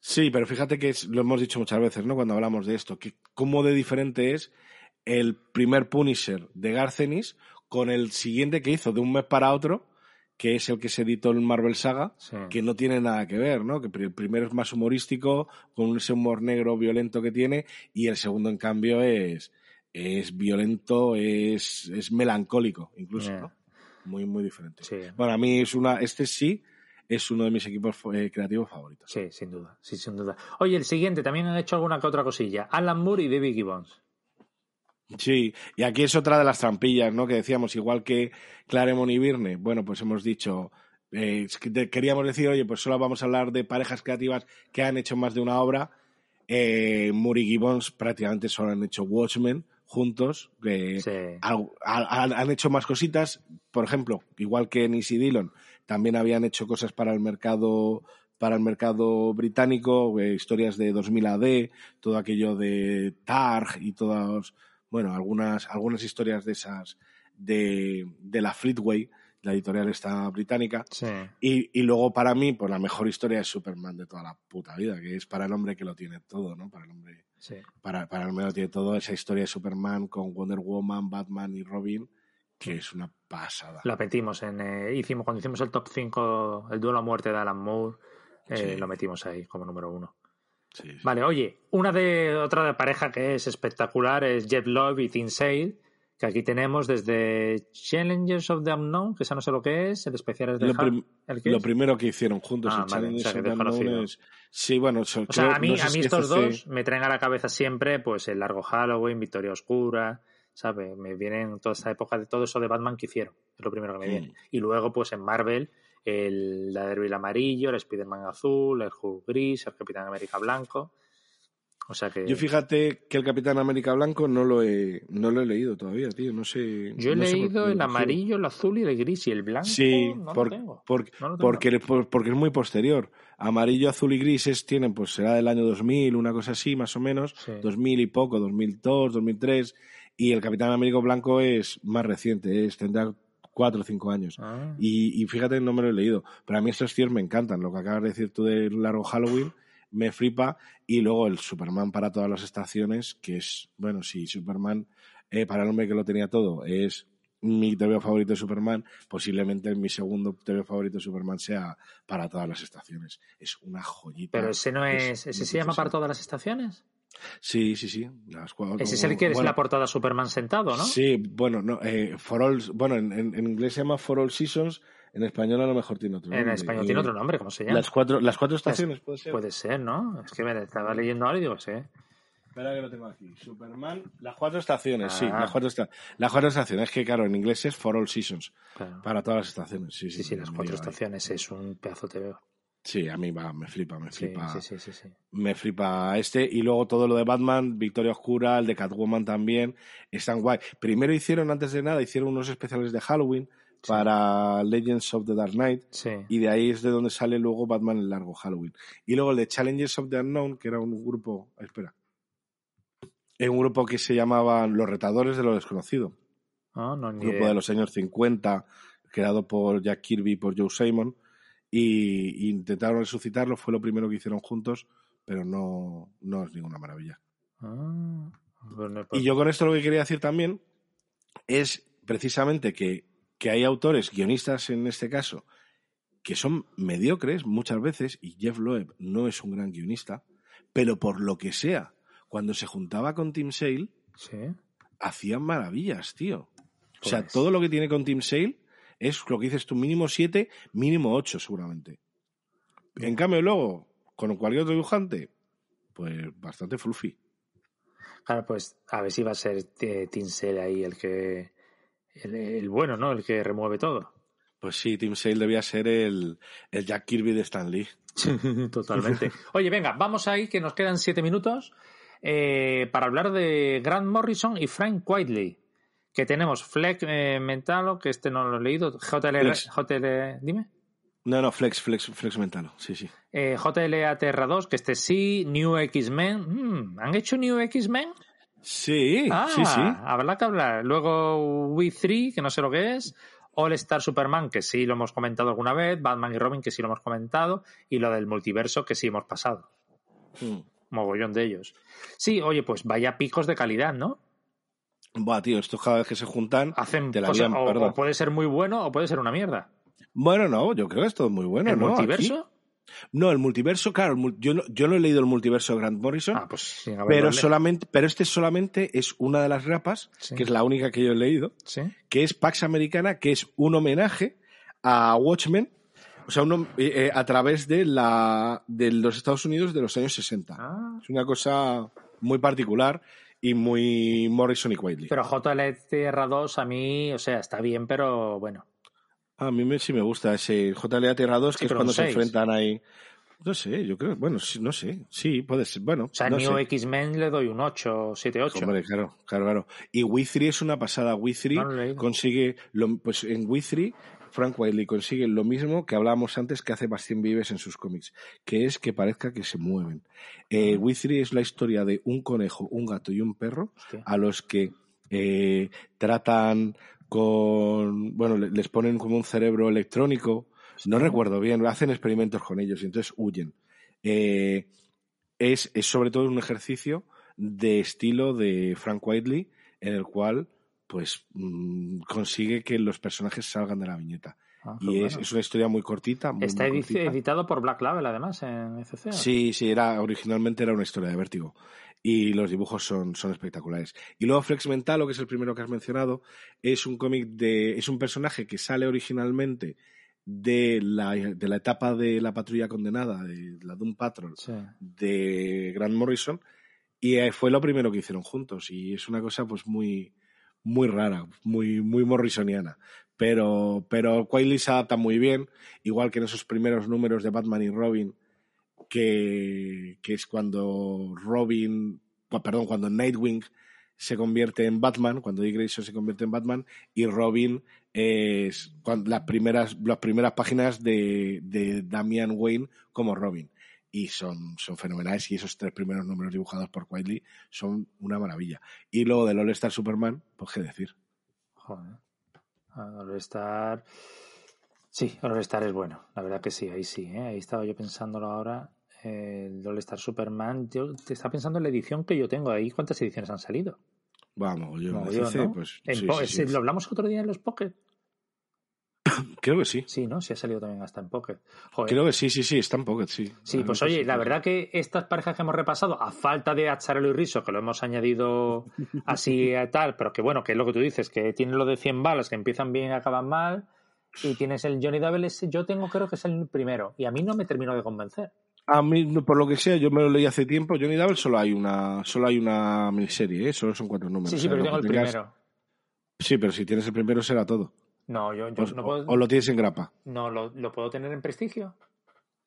Sí, pero fíjate que lo hemos dicho muchas veces, ¿no? Cuando hablamos de esto, que cómo de diferente es el primer Punisher de Garcenis con el siguiente que hizo de un mes para otro, que es el que se editó en Marvel Saga, que no tiene nada que ver, ¿no? Que el primero es más humorístico, con ese humor negro violento que tiene, y el segundo, en cambio, es, es violento, es, es melancólico, incluso, ¿no? muy, muy diferente. Bueno, a mí es una, este sí es uno de mis equipos eh, creativos favoritos. Sí, sin duda, sí, sin duda. Oye, el siguiente, también han hecho alguna que otra cosilla. Alan Moore y David Gibbons. Sí, y aquí es otra de las trampillas, ¿no? Que decíamos, igual que Claremont y Virne, bueno, pues hemos dicho, eh, queríamos decir, oye, pues solo vamos a hablar de parejas creativas que han hecho más de una obra. Eh, Moore y Gibbons prácticamente solo han hecho Watchmen, juntos, que han, hecho más cositas. Por ejemplo, igual que Nisi Dillon, también habían hecho cosas para el mercado para el mercado británico, eh, historias de 2000 AD, todo aquello de Targ y todas, bueno, algunas, algunas historias de esas de, de la Fleetway, la editorial está británica. Y, y, luego para mí, pues la mejor historia es Superman de toda la puta vida, que es para el hombre que lo tiene todo, ¿no? Para el hombre para, para el medio tiene toda esa historia de Superman con Wonder Woman, Batman y Robin, que es una pasada. La metimos en. Eh, hicimos, cuando hicimos el top 5, el duelo a muerte de Alan Moore, eh, lo metimos ahí como número uno. Vale, oye, una de otra de pareja que es espectacular es Jeff Love y Tim Sale que aquí tenemos desde Challengers of the Unknown, que esa no sé lo que es, el especial es de lo, lo primero que hicieron juntos ah, Challengers of the Unknown es... Sí, bueno, o sea, a mí, a mí estos dos me traen a la cabeza siempre pues el largo Halloween, Victoria Oscura, ¿sabes? Me vienen toda esta época de todo eso de Batman que hicieron, es lo primero que me viene. Mm. Y luego pues en Marvel el Daredevil amarillo, el Spider-Man azul, el Hulk gris, el Capitán América blanco que... Yo fíjate que el Capitán América Blanco no lo he, no lo he leído todavía, tío. No sé. Yo he leído el amarillo, el azul y el gris y el blanco. Sí, porque, porque, es muy posterior. Amarillo, azul y gris tienen, pues será del año 2000, una cosa así, más o menos. 2000 y poco, 2002, 2003. Y el Capitán América Blanco es más reciente, es, tendrá cuatro o cinco años. Ah. Y, y, fíjate, no me lo he leído. Pero a mí estos tíos me encantan. Lo que acabas de decir tú del largo Halloween me flipa. Y luego el Superman para todas las estaciones, que es, bueno, si Superman, eh, para el hombre que lo tenía todo, es mi TV favorito de Superman, posiblemente mi segundo TV favorito de Superman sea para todas las estaciones. Es una joyita. Pero ese no es, ese se llama para todas las estaciones. Sí, sí, sí. ese es el que es la portada Superman sentado, ¿no? Sí, bueno, no, eh, for all, bueno, en, en, inglés se llama For All Seasons, en español a lo mejor tiene otro nombre. En español tiene otro nombre, ¿cómo se llama? Las cuatro, las cuatro estaciones, puede ser. Puede ser, ¿no? Es que me estaba leyendo ahora y digo, sí. Espera que lo tengo aquí. Superman, las cuatro estaciones, sí, ah. las cuatro, las cuatro estaciones. Es que, claro, en inglés es for all seasons. Para todas las estaciones, sí, sí. Sí, sí, las cuatro estaciones es un pedazo veo. Sí, a mí va, me flipa, me flipa. Sí, sí, sí, me flipa este. Y luego todo lo de Batman, Victoria Oscura, el de Catwoman también, están guay. Primero hicieron, antes de nada, hicieron unos especiales de Halloween para Legends of the Dark Knight. Y de ahí es de donde sale luego Batman el largo Halloween. Y luego el de Challengers of the Unknown, que era un grupo. Espera. Era un grupo que se llamaba Los Retadores de lo Desconocido. Ah, no, un grupo de los años 50, creado por Jack Kirby y por Joe Simon. Y, intentaron resucitarlo, fue lo primero que hicieron juntos, pero no, no es ninguna maravilla. Ah, y yo con esto lo que quería decir también es precisamente que que hay autores, guionistas en este caso, que son mediocres muchas veces, y Jeff Loeb no es un gran guionista, pero por lo que sea, cuando se juntaba con Tim Sale, hacían maravillas, tío. O sea, pues todo lo que tiene con Tim Sale es lo que dices tú, mínimo siete, mínimo ocho seguramente. En cambio, luego, con cualquier otro dibujante, pues bastante fluffy. Claro, pues a ver si va a ser eh, Tim Sale ahí el que. El, el bueno, ¿no? El que remueve todo. Pues sí, Tim Sale debía ser el, el Jack Kirby de Stan Lee. Totalmente. Oye, venga, vamos ahí, que nos quedan siete minutos eh, para hablar de Grant Morrison y Frank Whiteley. Que tenemos Flex eh, Mentalo, que este no lo he leído. JL. JL dime. No, no, Flex, Flex, Flex Mental, sí, sí. Eh, JLA Terra 2, que este sí. New X-Men. Mm, ¿Han hecho New X-Men? Sí, Ah, sí, sí. habrá que hablar. Luego We 3, que no sé lo que es. All Star Superman, que sí lo hemos comentado alguna vez. Batman y Robin, que sí lo hemos comentado. Y lo del multiverso, que sí hemos pasado. Mm. Mogollón de ellos. Sí, oye, pues vaya picos de calidad, ¿no? Buah, tío, estos cada vez que se juntan Hacen te la cosas, o, puede ser muy bueno o puede ser una mierda. Bueno, no, yo creo que es todo muy bueno, ¿El ¿no? multiverso? Aquí- No, el multiverso, claro, yo no, yo no he leído el multiverso de Grant Morrison, Ah, pues sin haberlo pero solamente, pero este solamente es una de las grapas, Sí. que es la única que yo he leído, Sí. que es Pax Americana, que es un homenaje a Watchmen, o sea, uno, eh, eh, a través de la de los Estados Unidos de los años 60. Ah. Es una cosa muy particular y muy Morrison y Whiteley. Pero JL Tierra 2 a mí, o sea, está bien, pero bueno. A mí me, sí me gusta ese JLA Tierra 2, Sí, que es cuando se enfrentan ahí. No sé, yo creo, bueno, sí, no sé, sí, puede ser, bueno, O sea, no New. X-Men le doy un 8, 7, 8. Hombre, claro, claro, claro. Y Withry es una pasada. Withry No leído. consigue, lo- pues en Withry, Frank Wiley consigue lo mismo que hablábamos antes que hace Bastien Vives en sus cómics, que es que parezca que se mueven. Eh, Withry es la historia de un conejo, un gato y un perro Hostia. a los que eh, tratan con, bueno, le- les ponen como un cerebro electrónico, no recuerdo bien, hacen experimentos con ellos y entonces huyen. Eh, es, es sobre todo un ejercicio de estilo de Frank Whiteley en el cual pues mm, consigue que los personajes salgan de la viñeta. Ah, Y es, bueno. es una historia muy cortita. Muy, Está muy edi- cortita. editado por Black Label, además, en FC. Sí, sí, era, originalmente era una historia de vértigo. Y los dibujos son, son espectaculares. Y luego Flex Mentalo, que es el primero que has mencionado, es un cómic de. es un personaje que sale originalmente de la, de la etapa de la patrulla condenada, de la Doom Patrol, Sí. de Grant Morrison, y eh, fue lo primero que hicieron juntos. Y es una cosa pues muy, muy rara, muy, muy morrisoniana. Pero, pero se adapta muy bien, igual que en esos primeros números de Batman y Robin, que, que es cuando Robin, perdón, cuando Nightwing se convierte en Batman, cuando Dick Grayson se convierte en Batman, y Robin es cuan- las primeras, las primeras páginas de, de Damian Wayne como Robin. Y son, son fenomenales, y esos tres primeros números dibujados por Wiley son una maravilla. Y luego del All Star Superman, pues qué decir. Joder. Sí, All Star es bueno. La verdad que sí, ahí sí. ¿eh? Ahí estaba yo pensándolo ahora. El All Star Superman. Yo te estaba pensando en la edición que yo tengo ahí. ¿Cuántas ediciones han salido? Vamos, yo No, yo, pues sí, sí, sí. ¿Lo hablamos otro día en los Pocket? Creo que sí. Sí, ¿no? Sí ha salido también hasta en Pocket. Joder. Creo que sí, sí, sí, está en Pocket, sí. Sí, pues oye, la verdad que estas parejas que hemos repasado, a falta de Acharelo y Riso, que lo hemos añadido así a tal, pero que bueno, que es lo que tú dices, que tiene lo de 100 balas, que empiezan bien y acaban mal, y tienes el Johnny Double, ese yo tengo creo que es el primero, y a mí no me terminó de convencer. A mí, por lo que sea, yo me lo leí hace tiempo. Johnny Double solo hay una, solo hay una miniserie, ¿eh? solo son cuatro números. Sí, sí, O sea, pero tengo el tengas- primero. Sí, pero si tienes el primero será todo. No, yo, yo O, no puedo... o lo tienes en grapa. No, lo, lo puedo tener en prestigio.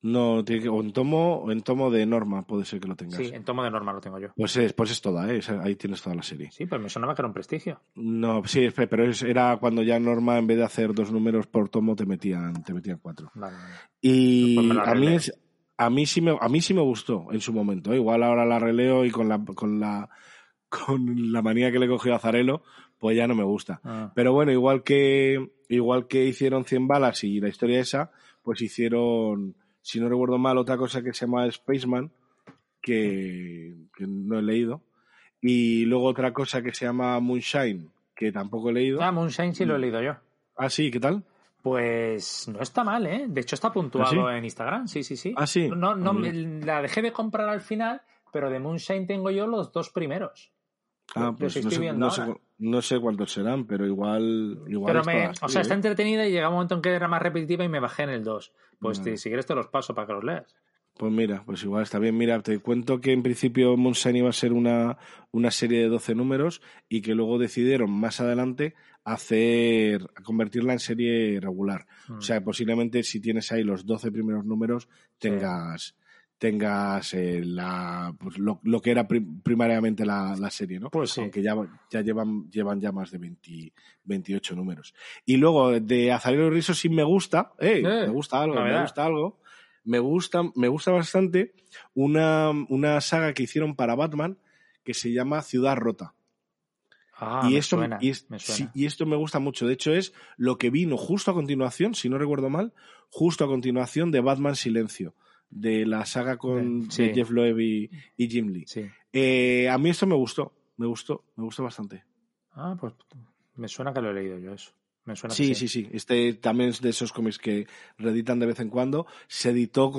No, tiene que, o en tomo, o en tomo de norma puede ser que lo tengas. Sí, en tomo de norma lo tengo yo. Pues es, pues es toda, ¿eh? Ahí tienes toda la serie. Sí, pues me sonaba que era un prestigio. No, sí, pero es- era cuando ya norma en vez de hacer dos números por tomo te metían, te metían cuatro. Vale. Y Pues a mí es, a mí sí me, a mí sí me gustó en su momento. ¿eh? Igual ahora la releo y con la, con la, con la manía que le cogió a Zarelo, pues ya no me gusta. Ah, Pero bueno, igual que, igual que hicieron 100 balas y la historia esa, pues hicieron, si no recuerdo mal, otra cosa que se llama Spaceman, que, que no he leído. Y luego otra cosa que se llama Moonshine, que tampoco he leído. Ah, Moonshine sí lo he leído yo. Ah, sí, ¿qué tal? Pues no está mal, ¿eh? De hecho está puntuado ¿Ah, sí? en Instagram, sí, sí, sí. Ah, sí. No, no, Ah, la dejé de comprar al final, pero de Moonshine tengo yo los dos primeros. Ah, pues no sé, viendo no, sé, ahora. cu- no sé cuántos serán, pero igual. igual Pero me, o sea, está ¿eh? entretenida y llega un momento en que era más repetitiva y me bajé en el 2. Pues te- si quieres te los paso para que los leas. Pues mira, pues igual está bien. Mira, te cuento que en principio Monsanto iba a ser una, una serie de 12 números y que luego decidieron más adelante hacer, convertirla en serie regular. O Mm. sea, posiblemente si tienes ahí los 12 primeros números, tengas, tengas eh, la, pues lo, lo que era prim- primariamente la, la serie, ¿no? Pues sí. Aunque ya, ya llevan, llevan ya más de 20 28 números. Y luego de Azarelo Rizo sí me gusta, ¡eh! Eh, me gusta algo, me gusta algo. Me gusta, me gusta bastante una, una saga que hicieron para Batman que se llama Ciudad Rota Ah, y, me esto, suena, y, es- me sí, suena. y esto me gusta mucho. De hecho, es lo que vino justo a continuación, si no recuerdo mal, justo a continuación de Batman Silencio, de la saga con sí. Jeff Loeb y, y Jim Lee. Sí. Eh, a mí esto me gustó, me gustó, me gustó bastante. Ah, pues me suena que lo he leído yo eso. Me suena Sí, que sí, sí. Este también es de esos cómics que reeditan de vez en cuando. Se editó,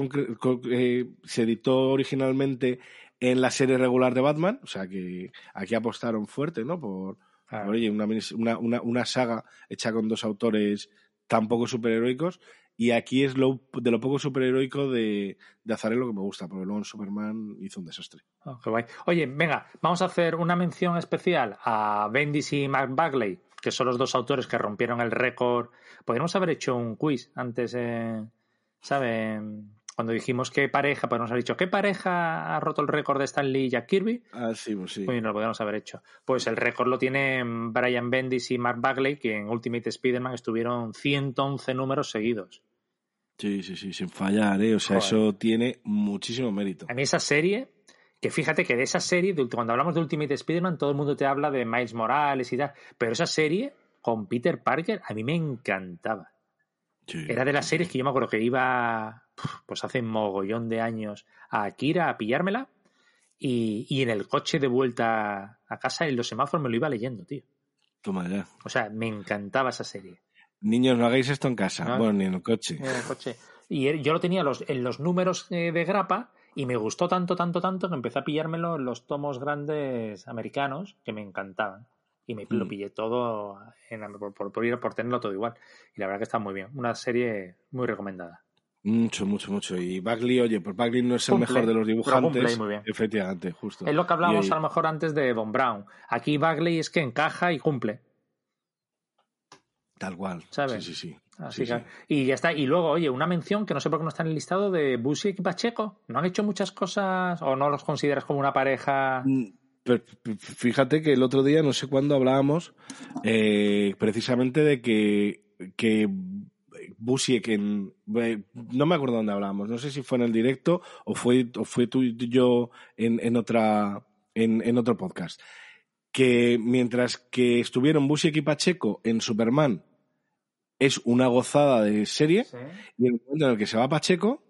eh, se editó originalmente en la serie regular de Batman, o sea que aquí apostaron fuerte, ¿no? Por, por, oye, una, una, una, una saga hecha con dos autores tan poco superheroicos. Y aquí es lo, de lo poco superheroico de, de Azarelo que me gusta, porque luego en Superman hizo un desastre. Qué guay. Oye, venga, vamos a hacer una mención especial a Bendis y Mark Bagley, que son los dos autores que rompieron el récord. Podríamos haber hecho un quiz antes, eh, ¿sabe? Cuando dijimos qué pareja, podríamos haber dicho qué pareja ha roto el récord de Stan Lee y Jack Kirby. Ah, sí, pues sí. Pues no lo podríamos haber hecho. Pues el récord lo tienen Brian Bendis y Mark Bagley, que en Ultimate Spider-Man estuvieron 111 números seguidos. Sí, sí, sí, sin fallar, ¿eh? O sea, Joder. eso tiene muchísimo mérito. A mí esa serie, que fíjate que de esa serie, de- cuando hablamos de Ultimate Spider-Man, todo el mundo te habla de Miles Morales y tal, pero esa serie con Peter Parker a mí me encantaba. Sí, Era de las sí, series que yo me acuerdo que iba, pues hace mogollón de años, a Akira a pillármela y, y en el coche de vuelta a casa en los semáforos me lo iba leyendo, tío. Toma ya. O sea, me encantaba esa serie. Niños, no hagáis esto en casa. No. Bueno, ni en el coche. en el coche. Y yo lo tenía los, en los números eh, de grapa y me gustó tanto, tanto, tanto que empecé a pillármelo en los tomos grandes americanos que me encantaban. Y me lo Mm. pillé todo en- por, por, por tenerlo todo igual. Y la verdad que está muy bien. Una serie muy recomendada. Mucho, mucho, mucho. Y Bagley, oye, pues Bagley no es el Cumple, mejor de los dibujantes. cumple muy bien. Efectivamente, justo. Es lo que hablábamos Y, a lo mejor antes de Von Brown. Aquí Bagley es que encaja y cumple. Tal cual. ¿Sabes? Sí, sí, sí. Así Sí, que- sí. Y ya está. Y luego, oye, una mención que no sé por qué no está en el listado de Busiek y Pacheco. ¿No han hecho muchas cosas o no los consideras como una pareja? Mm, pero, Fíjate que el otro día, no sé cuándo hablábamos, eh, precisamente de que, que Busiek en. eh, No me acuerdo dónde hablábamos. No sé si fue en el directo o fue, o fue tú y yo en, en otra. En, en otro podcast. Que mientras que estuvieron Busiek y Pacheco en Superman es una gozada de serie, Sí. y en el momento en el que se va Pacheco,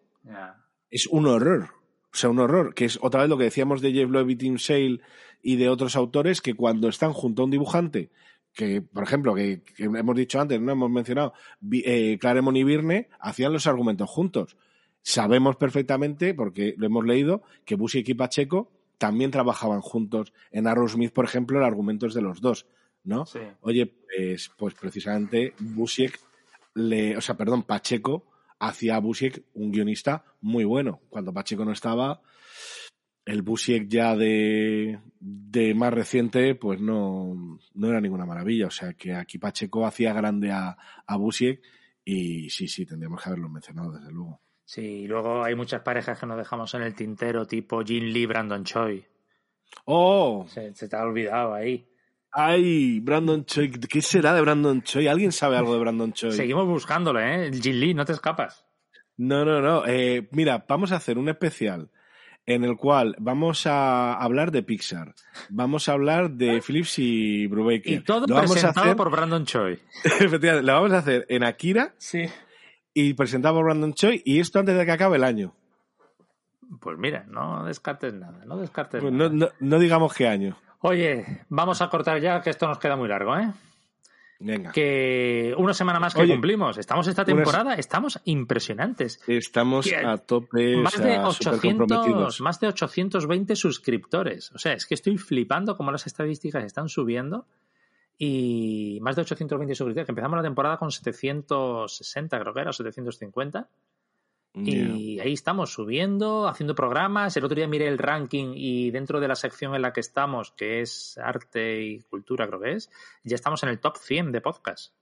es un horror. O sea, un horror. Que es otra vez lo que decíamos de Jeff Loeb y Tim Sale y de otros autores que cuando están junto a un dibujante, que, por ejemplo, que, que hemos dicho antes, no hemos mencionado, eh, Claremont y Virne hacían los argumentos juntos. Sabemos perfectamente, porque lo hemos leído, que Busiek y Pacheco también trabajaban juntos en Arrowsmith, por ejemplo, el argumento es de los dos, ¿no? Sí. Oye, pues, pues precisamente Busiek, le, o sea, perdón, Pacheco hacía a Busiek un guionista muy bueno. Cuando Pacheco no estaba, el Busiek ya de, de más reciente, pues no, no era ninguna maravilla. O sea, que aquí Pacheco hacía grande a, a Busiek y sí, sí, tendríamos que haberlo mencionado, desde luego. Sí, y luego hay muchas parejas que nos dejamos en el tintero, tipo Jin Lee, Brandon Choi. ¡Oh! Se, se te ha olvidado ahí. ¡Ay! Brandon Choi. ¿Qué será de Brandon Choi? ¿Alguien sabe algo de Brandon Choi? Seguimos buscándolo, ¿eh? El Jin Lee, no te escapas. No, no, no. Eh, mira, vamos a hacer un especial en el cual vamos a hablar de Pixar, vamos a hablar de Philips y Brubaker. Y todo lo vamos a presentado hacer, por Brandon Choi. efectivamente, lo vamos a hacer en Akira Sí. y presentado por Brandon Choi y esto antes de que acabe el año. Pues mira, no descartes nada, no descartes Pues nada. no, no, no digamos qué año. Oye, vamos a cortar ya, que esto nos queda muy largo, ¿eh? Venga. Que una semana más que cumplimos. Estamos esta temporada, estamos impresionantes. Estamos a tope. Más, de 800, más de 820 suscriptores. O sea, es que estoy flipando cómo las estadísticas están subiendo. Y más de 820 suscriptores. Que empezamos la temporada con 760, creo que era, 750. Y ahí estamos subiendo, haciendo programas. El otro día miré el ranking y dentro de la sección en la que estamos, que es arte y cultura, creo que es, ya estamos en el top 100 de podcast.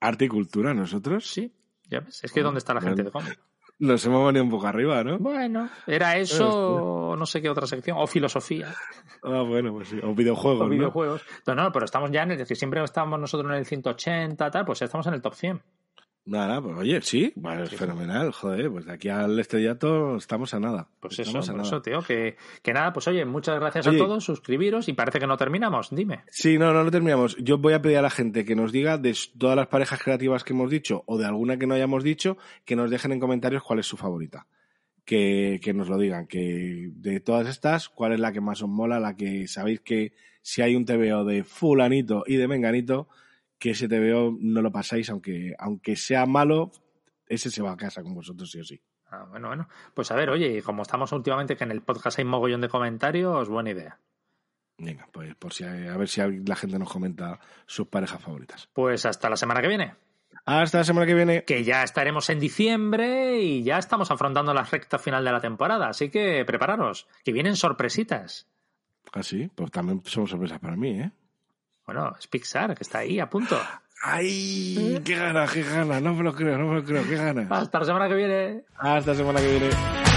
¿Arte y cultura nosotros? Sí, ya ves. Es que oh, ¿dónde está la gente de cómic? Nos hemos venido un poco arriba, ¿no? Bueno, era eso, no sé qué otra sección, o filosofía. Ah, bueno, pues sí, o videojuegos. O videojuegos. ¿no? no, no, pero estamos ya en el, que siempre estábamos nosotros en el 180, tal, pues ya estamos en el top 100. Nada, pues oye, sí, bueno, es fenomenal, joder, pues de aquí al estrellato estamos a nada. Pues eso, por eso, tío, que, que, nada, pues oye, muchas gracias a todos, suscribiros y parece que no terminamos, dime. Sí, no, no, no terminamos. Yo voy a pedir a la gente que nos diga de todas las parejas creativas que hemos dicho o de alguna que no hayamos dicho, que nos dejen en comentarios cuál es su favorita. Que, que nos lo digan, que de todas estas, cuál es la que más os mola, la que sabéis que si hay un TVO de fulanito y de menganito, que ese TVO no lo pasáis, aunque, aunque sea malo, ese se va a casa con vosotros sí o sí. Ah, bueno, bueno. Pues a ver, oye, como estamos últimamente que en el podcast hay mogollón de comentarios, buena idea. Venga, pues por si a ver si la gente nos comenta sus parejas favoritas. Pues hasta la semana que viene. Hasta la semana que viene. Que ya estaremos en diciembre y ya estamos afrontando la recta final de la temporada, así que prepararos, que vienen sorpresitas. Ah, sí, pues también son sorpresas para mí, ¿eh? Bueno, es Pixar, que está ahí a punto. ¡Ay! ¡Qué gana, qué gana! No me lo creo, no me lo creo, qué gana. Hasta la semana que viene. Hasta la semana que viene.